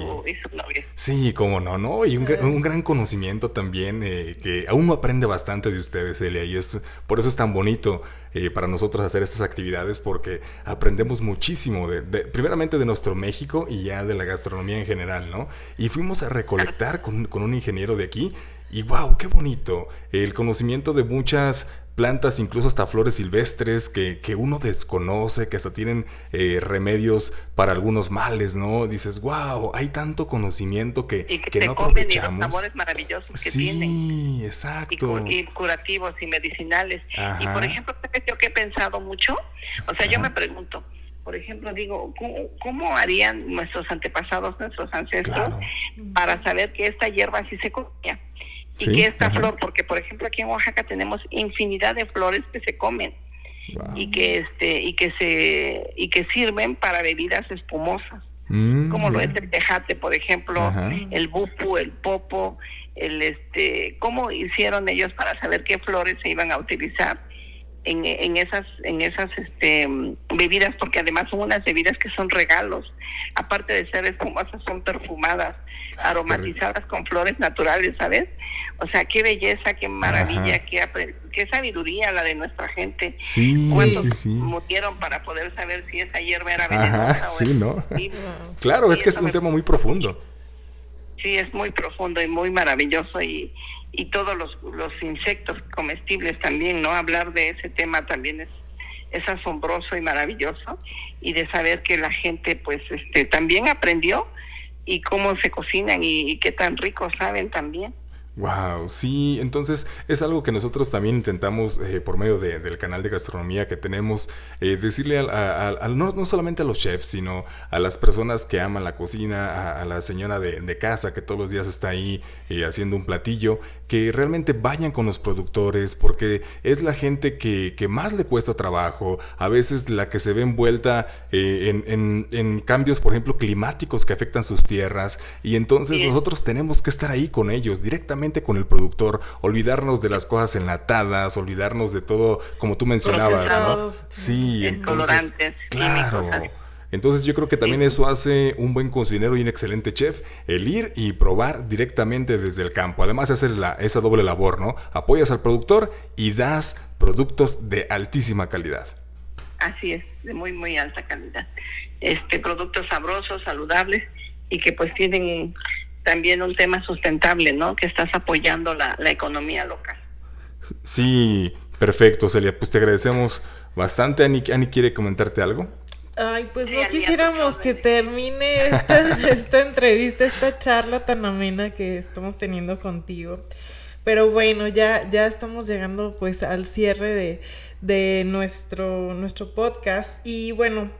sí, cómo no, ¿no? Y un, gran conocimiento también, eh, que aún aprende bastante de ustedes, Elia, y es por eso es tan bonito eh, para nosotros hacer estas actividades, porque aprendemos muchísimo, de, primeramente de nuestro México y ya de la gastronomía en general, ¿no? Y fuimos a recolectar con, con un ingeniero de aquí y wow, qué bonito. El conocimiento de muchas plantas, incluso hasta flores silvestres que, que uno desconoce, que hasta tienen eh, remedios para algunos males, ¿no? Dices, wow, hay tanto conocimiento que, que, no aprovechamos. Y los sabores maravillosos que sí, exacto. Y, curativos y medicinales. Y por ejemplo, yo que he pensado mucho, o sea, yo me pregunto, por ejemplo, digo, ¿cómo, harían nuestros antepasados, nuestros ancestros, para saber que esta hierba sí se comía? Y que esta flor, porque por ejemplo aquí en Oaxaca tenemos infinidad de flores que se comen y que este y que se y que sirven para bebidas espumosas, mm, como lo es el tejate, por ejemplo, el bupu, el popo, el este, cómo hicieron ellos para saber qué flores se iban a utilizar en, en esas en esas este bebidas, porque además son unas bebidas que son regalos, aparte de ser espumosas son perfumadas, ah, aromatizadas con flores naturales, ¿sabes? O sea, qué belleza, qué maravilla, qué, qué, sabiduría la de nuestra gente. Sí, ¿Cuántos sí, sí. murieron para poder saber si esa hierba era venenosa? sí, ¿no? claro, es que es un tema muy profundo. Sí, es muy profundo y muy maravilloso y, y todos los, los insectos comestibles también, ¿no? Hablar de ese tema también es, es asombroso y maravilloso y de saber que la gente pues este también aprendió y cómo se cocinan y, y qué tan ricos saben también. Wow, sí, entonces es algo que nosotros también intentamos eh, por medio del canal de gastronomía que tenemos, eh, decirle al, no, solamente a los chefs, sino a las personas que aman la cocina, a, la señora de, casa que todos los días está ahí eh, haciendo un platillo, que realmente vayan con los productores, porque es la gente que, más le cuesta trabajo, a veces la que se ve envuelta en, en, cambios, por ejemplo, climáticos que afectan sus tierras, y entonces nosotros tenemos que estar ahí con ellos directamente con el productor, olvidarnos de las cosas enlatadas, olvidarnos de todo, como tú mencionabas, ¿no? Sí, entonces, claro. Entonces yo creo que también eso hace un buen cocinero y un excelente chef, el ir y probar directamente desde el campo. Además hacer la, esa doble labor, ¿no? Apoyas al productor y das productos de altísima calidad. Así es, de muy, muy alta calidad. Este, productos sabrosos, saludables y que pues tienen también un tema sustentable, ¿no? Que estás apoyando la, economía local. Sí, perfecto, Celia. Pues te agradecemos bastante. Ani, Ani quiere comentarte algo. Ay, pues no quisiéramos que termine esta, esta entrevista, esta charla tan amena que estamos teniendo contigo. Pero bueno, ya, ya estamos llegando pues al cierre de, nuestro, nuestro podcast. Y bueno,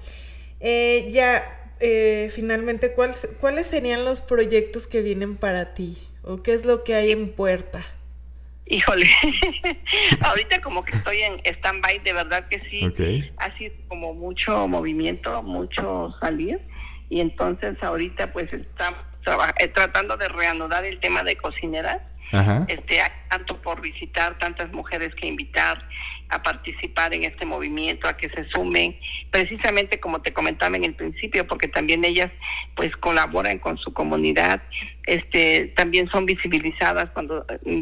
eh, ya eh, finalmente, ¿cuáles serían los proyectos que vienen para ti? ¿O qué es lo que hay en puerta? Híjole, ahorita como que estoy en stand-by, de verdad que sí. Ha sido como mucho movimiento, mucho salir. Y entonces ahorita pues estamos eh, tratando de reanudar el tema de cocineras. Este, hay tanto por visitar, tantas mujeres que invitar a participar en este movimiento, a que se sumen, precisamente como te comentaba en el principio, porque también ellas pues colaboran con su comunidad, este también son visibilizadas cuando mm,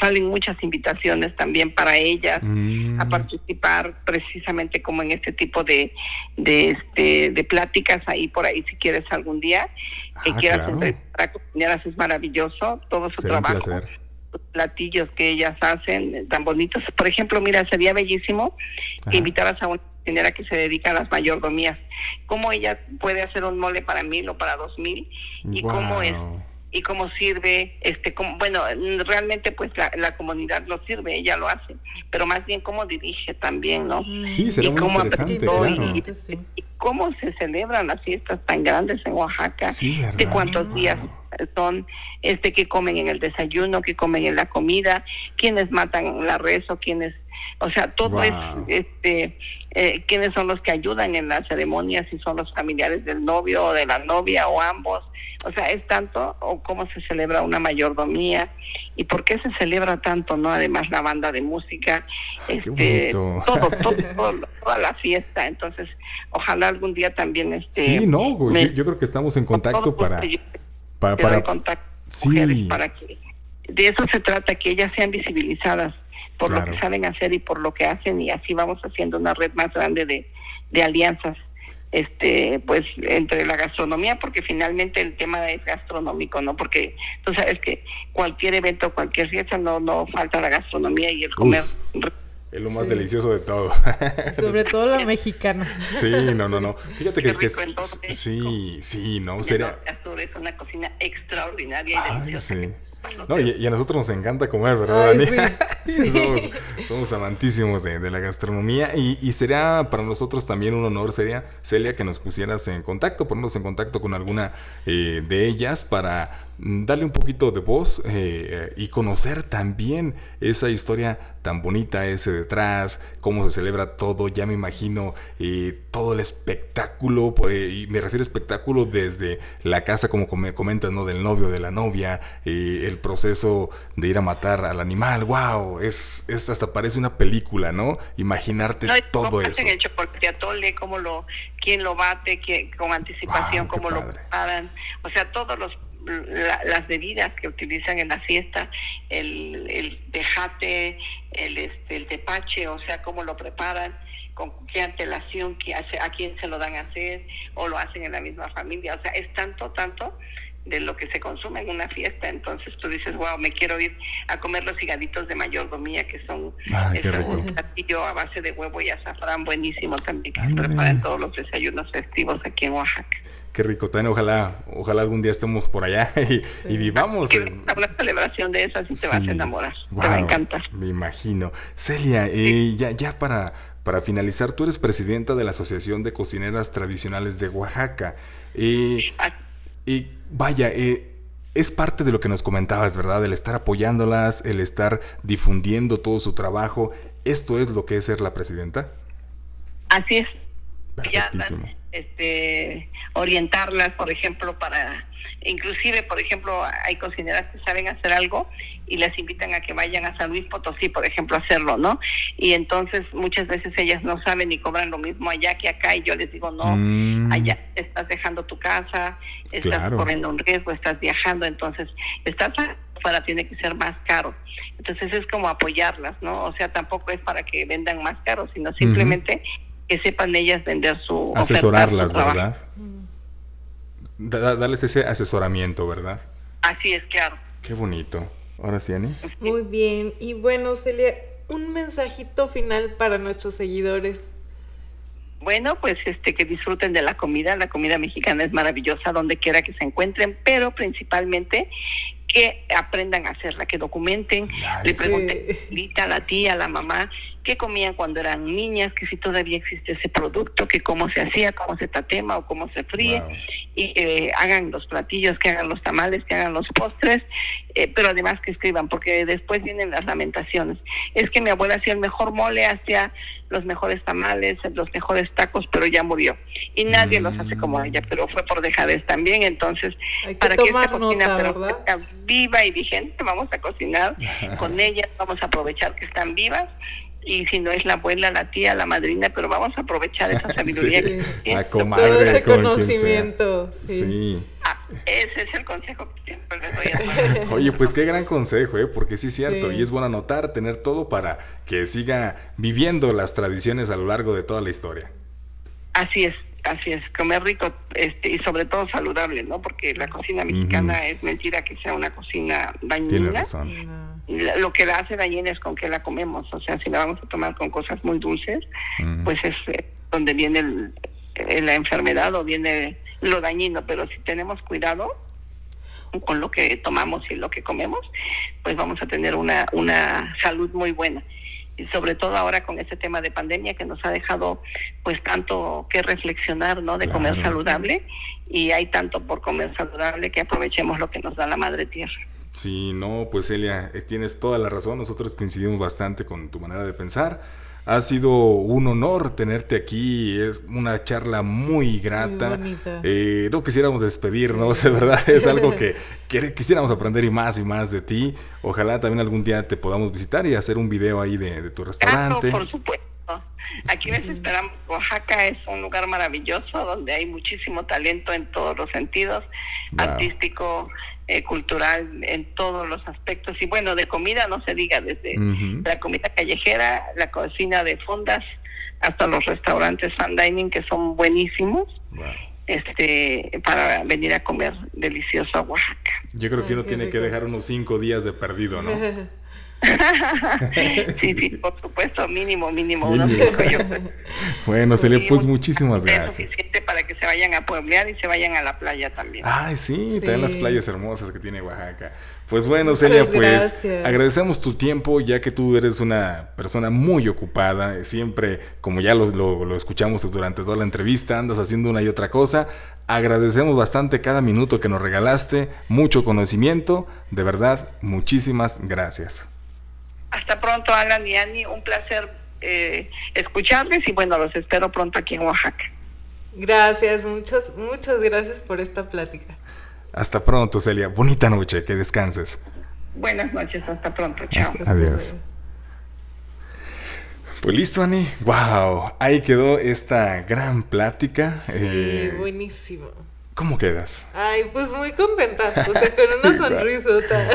salen muchas invitaciones también para ellas a mm. participar precisamente como en este tipo de de este de pláticas ahí por ahí si quieres algún día que ah, quieras claro. es maravilloso todo su trabajo platillos que ellas hacen eh, tan bonitos. Por ejemplo, mira, sería bellísimo que invitaras a una cocinera que se dedica a las mayordomías. Cómo ella puede hacer un mole para mil o para dos mil y cómo es y cómo sirve, este, como, bueno, realmente pues la, comunidad lo sirve, ella lo hace, pero más bien cómo dirige también, ¿no? Sí, sería muy interesante, claro. y, cómo se celebran las fiestas tan grandes en Oaxaca, de cuántos días son, este, que comen en el desayuno, que comen en la comida, quienes matan la res o quienes, o sea, todo es, este, eh, quiénes son los que ayudan en las ceremonias, si son los familiares del novio o de la novia o ambos, o sea, es tanto o cómo se celebra una mayordomía y por qué se celebra tanto, ¿no? Además la banda de música, este, todo, todo, todo, toda la fiesta. Entonces, ojalá algún día también este Sí, no, yo, creo que estamos en contacto para para, para, contacto sí. para que de eso se trata que ellas sean visibilizadas por lo que saben hacer y por lo que hacen y así vamos haciendo una red más grande de, de alianzas este pues entre la gastronomía porque finalmente el tema es gastronómico no porque tú sabes que cualquier evento cualquier fiesta no no falta la gastronomía y el comer es lo más delicioso de todo. Sobre todo la mexicana. Sí, no, no, no. Fíjate que, que sí, sí, no, sería es una cocina extraordinaria y deliciosa. Sí. No, y, a nosotros nos encanta comer, ¿verdad, Dani? somos, amantísimos de, la gastronomía y, y, sería para nosotros también un honor, sería, Celia, que nos pusieras en contacto, ponernos en contacto con alguna eh, de ellas para darle un poquito de voz eh, y conocer también esa historia tan bonita, ese detrás, cómo se celebra todo, ya me imagino eh, todo el espectáculo, eh, y me refiero a espectáculo desde la casa, como me comentas, ¿no? Del novio, de la novia, el proceso de ir a matar al animal, wow, es, es hasta parece una película, ¿no? Imaginarte todo eso. el atole, cómo lo, quién lo bate, con anticipación, cómo lo preparan, o sea, todos los las bebidas que utilizan en la fiesta, el, el tejate, el, este, el tepache, o sea, cómo lo preparan, con qué antelación, a quién se lo dan a hacer, o lo hacen en la misma familia. O sea, es tanto, tanto de lo que se consume en una fiesta. Entonces tú dices, wow, me quiero ir a comer los higaditos de mayordomía, que son un platillo a base de huevo y azafrán buenísimo también, que se preparan todos los desayunos festivos aquí en Oaxaca. Qué rico, también ojalá, ojalá algún día estemos por allá y, vivamos. Una celebración de esas y te vas a enamorar, te va a encantar. Me imagino. Celia, eh, ya, ya para, para finalizar, tú eres presidenta de la Asociación de Cocineras Tradicionales de Oaxaca. Eh, y vaya, eh, es parte de lo que nos comentabas, ¿verdad? El estar apoyándolas, el estar difundiendo todo su trabajo. ¿Esto es lo que es ser la presidenta? Así es. Perfectísimo. este, orientarlas, por ejemplo, para inclusive, por ejemplo, hay cocineras que saben hacer algo y les invitan a que vayan a San Luis Potosí, por ejemplo, a hacerlo, ¿no? Y entonces muchas veces ellas no saben y cobran lo mismo allá que acá y yo les digo, no, mm. allá estás dejando tu casa, estás corriendo un riesgo, estás viajando, entonces estás para tiene que ser más caro. Entonces es como apoyarlas, ¿no? O sea, tampoco es para que vendan más caro, sino simplemente que sepan ellas vender su asesorarlas, ¿verdad? Darles ese asesoramiento, ¿verdad? Así es, claro. Qué bonito. Ahora sí, Ani. Muy bien. Y bueno, Celia, un mensajito final para nuestros seguidores. Bueno, pues este que disfruten de la comida, la comida mexicana es maravillosa donde quiera que se encuentren, pero principalmente que aprendan a hacerla, que documenten, le pregunten a la tía, a la mamá, qué comían cuando eran niñas, que si todavía existe ese producto, que cómo se hacía, cómo se tatema o cómo se fríe, y que hagan los platillos, que hagan los tamales, que hagan los postres, eh, pero además que escriban, porque después vienen las lamentaciones. Es que mi abuela hacía el mejor mole, hacía los mejores tamales, los mejores tacos, pero ya murió. Y nadie los hace como ella, pero fue por dejadez también. Entonces, para que esta cocina viva y vigente, vamos a cocinar con ellas, vamos a aprovechar que están vivas y si no es la abuela, la tía, la madrina, pero vamos a aprovechar esa sabiduría que tiene. Todo ese conocimiento. Sí. Ah, ese es el consejo que siempre les doy a Oye, pues qué gran consejo, ¿eh? porque sí es cierto, y es bueno anotar, tener todo para que siga viviendo las tradiciones a lo largo de toda la historia. Así es, Así es, comer rico este, y sobre todo saludable, ¿no? Porque la cocina mexicana es mentira que sea una cocina dañina. Tiene razón. Lo que la hace dañina es con que la comemos. O sea, si la vamos a tomar con cosas muy dulces, pues es eh, donde viene eh, la enfermedad o viene lo dañino. Pero si tenemos cuidado con lo que tomamos y lo que comemos, pues vamos a tener una, una salud muy buena sobre todo ahora con este tema de pandemia que nos ha dejado pues tanto que reflexionar, ¿no? De comer saludable y hay tanto por comer saludable que aprovechemos lo que nos da la madre tierra. Sí, no, pues Elia, eh, tienes toda la razón, nosotros coincidimos bastante con tu manera de pensar. Ha sido un honor tenerte aquí, es una charla muy grata. Eh, no quisiéramos despedirnos, de verdad, es algo que, quisiéramos aprender y más y más de ti. Ojalá también algún día te podamos visitar y hacer un video ahí de, tu restaurante. por supuesto. Aquí les esperamos. Oaxaca es un lugar maravilloso donde hay muchísimo talento en todos los sentidos, artístico, eh, cultural en todos los aspectos. Y bueno, de comida no se diga, desde la comida callejera, la cocina de fondas, hasta los restaurantes fan dining que son buenísimos. Este, para venir a comer delicioso a Oaxaca. Yo creo que uno tiene que dejar unos cinco días de perdido, ¿no? sí, sí, por supuesto, mínimo, mínimo, unos cinco yo Bueno, Celia, pues muchísimas gracias. Es suficiente para que se vayan a pueblear y se vayan a la playa también. Ay, sí, también las playas hermosas que tiene Oaxaca. Pues bueno, Celia, pues agradecemos tu tiempo, ya que tú eres una persona muy ocupada, siempre, como ya lo, lo, escuchamos durante toda la entrevista, andas haciendo una y otra cosa. Agradecemos bastante cada minuto que nos regalaste, mucho conocimiento, de verdad, muchísimas gracias. Hasta pronto, Alan y Ani. Un placer eh, escucharles y bueno, los espero pronto aquí en Oaxaca. Gracias, muchas, muchas gracias por esta plática. Hasta pronto, Celia. Bonita noche, que descanses. Buenas noches, hasta pronto. Chao. adiós. Pues listo, Ani. Wow, ahí quedó esta gran plática. Sí, eh, buenísimo. ¿Cómo quedas? Ay, pues muy contenta, o sea, con una sonrisota.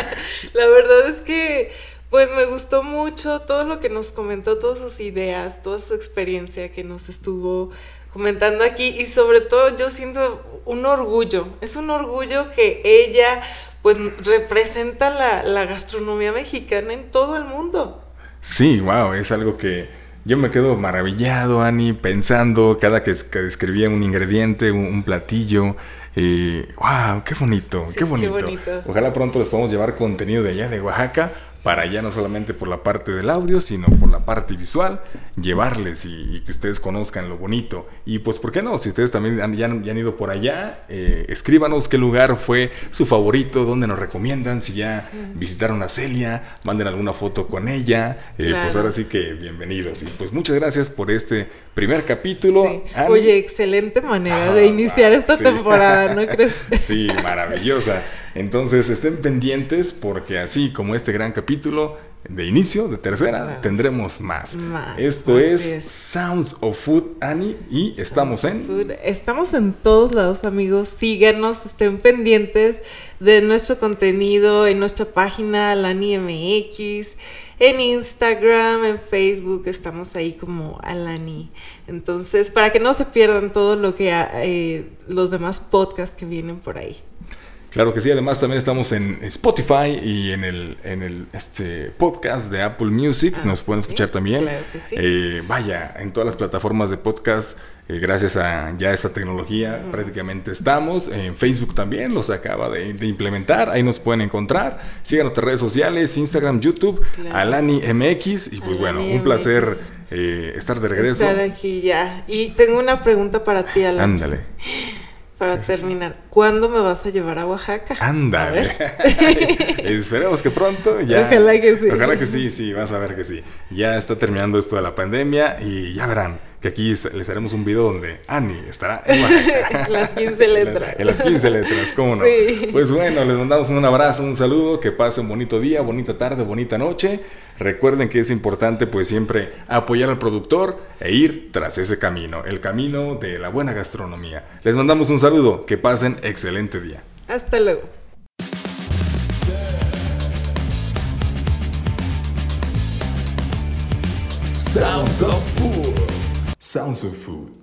La verdad es que pues me gustó mucho todo lo que nos comentó, todas sus ideas, toda su experiencia que nos estuvo comentando aquí y sobre todo yo siento un orgullo, es un orgullo que ella pues representa la, la gastronomía mexicana en todo el mundo. Sí, wow, es algo que yo me quedo maravillado, Ani, pensando cada que, describía un ingrediente, un, platillo. Y, wow, qué bonito, qué bonito. qué bonito. Ojalá pronto les podamos llevar contenido de allá de Oaxaca para ya no solamente por la parte del audio, sino por la parte visual, llevarles y, que ustedes conozcan lo bonito. Y pues, ¿por qué no? Si ustedes también han, ya, han, ido por allá, eh, escríbanos qué lugar fue su favorito, dónde nos recomiendan, si ya visitaron a Celia, manden alguna foto con ella. Eh, pues ahora sí que bienvenidos. Y pues muchas gracias por este primer capítulo. Oye, excelente manera de iniciar esta temporada, ¿no crees? sí, maravillosa. Entonces estén pendientes porque así como este gran capítulo de inicio, de tercera, tendremos más. Esto es, Sounds of Food, Annie, y estamos en... Estamos en todos lados, amigos. Síganos, estén pendientes de nuestro contenido en nuestra página, Alani MX, en Instagram, en Facebook, estamos ahí como Alani. Entonces, para que no se pierdan todo lo que... Eh, los demás podcasts que vienen por ahí. Claro que sí, además también estamos en Spotify y en el, en el este, podcast de Apple Music, Ah, nos pueden sí, escuchar también. claro que sí. Eh, vaya, en todas las plataformas de podcast, eh, gracias a ya esta tecnología, prácticamente estamos. En Facebook también los acaba de, de implementar, ahí nos pueden encontrar. Sigan nuestras redes sociales, Instagram, YouTube, Claro. Alani MX. Y pues bueno, Alani un placer eh, estar de regreso. Estar aquí ya. Y tengo una pregunta para ti, Alan. Ándale. Para terminar, ¿cuándo me vas a llevar a Oaxaca? A Ándale. ver. Esperemos que pronto ya. Ojalá que sí. Ojalá que sí, sí, vas a ver que sí. Ya está terminando esto de la pandemia y ya verán que aquí les haremos un video donde Ani estará en Oaxaca. Las 15 letras. En las 15 letras, ¿cómo no? Sí. Pues bueno, les mandamos un abrazo, un saludo, que pasen bonito día, bonita tarde, bonita noche. Recuerden que es importante pues siempre apoyar al productor e ir tras ese camino, el camino de la buena gastronomía. Les mandamos un saludo, que pasen excelente día. Hasta luego. Sounds of Food. Sounds of Food.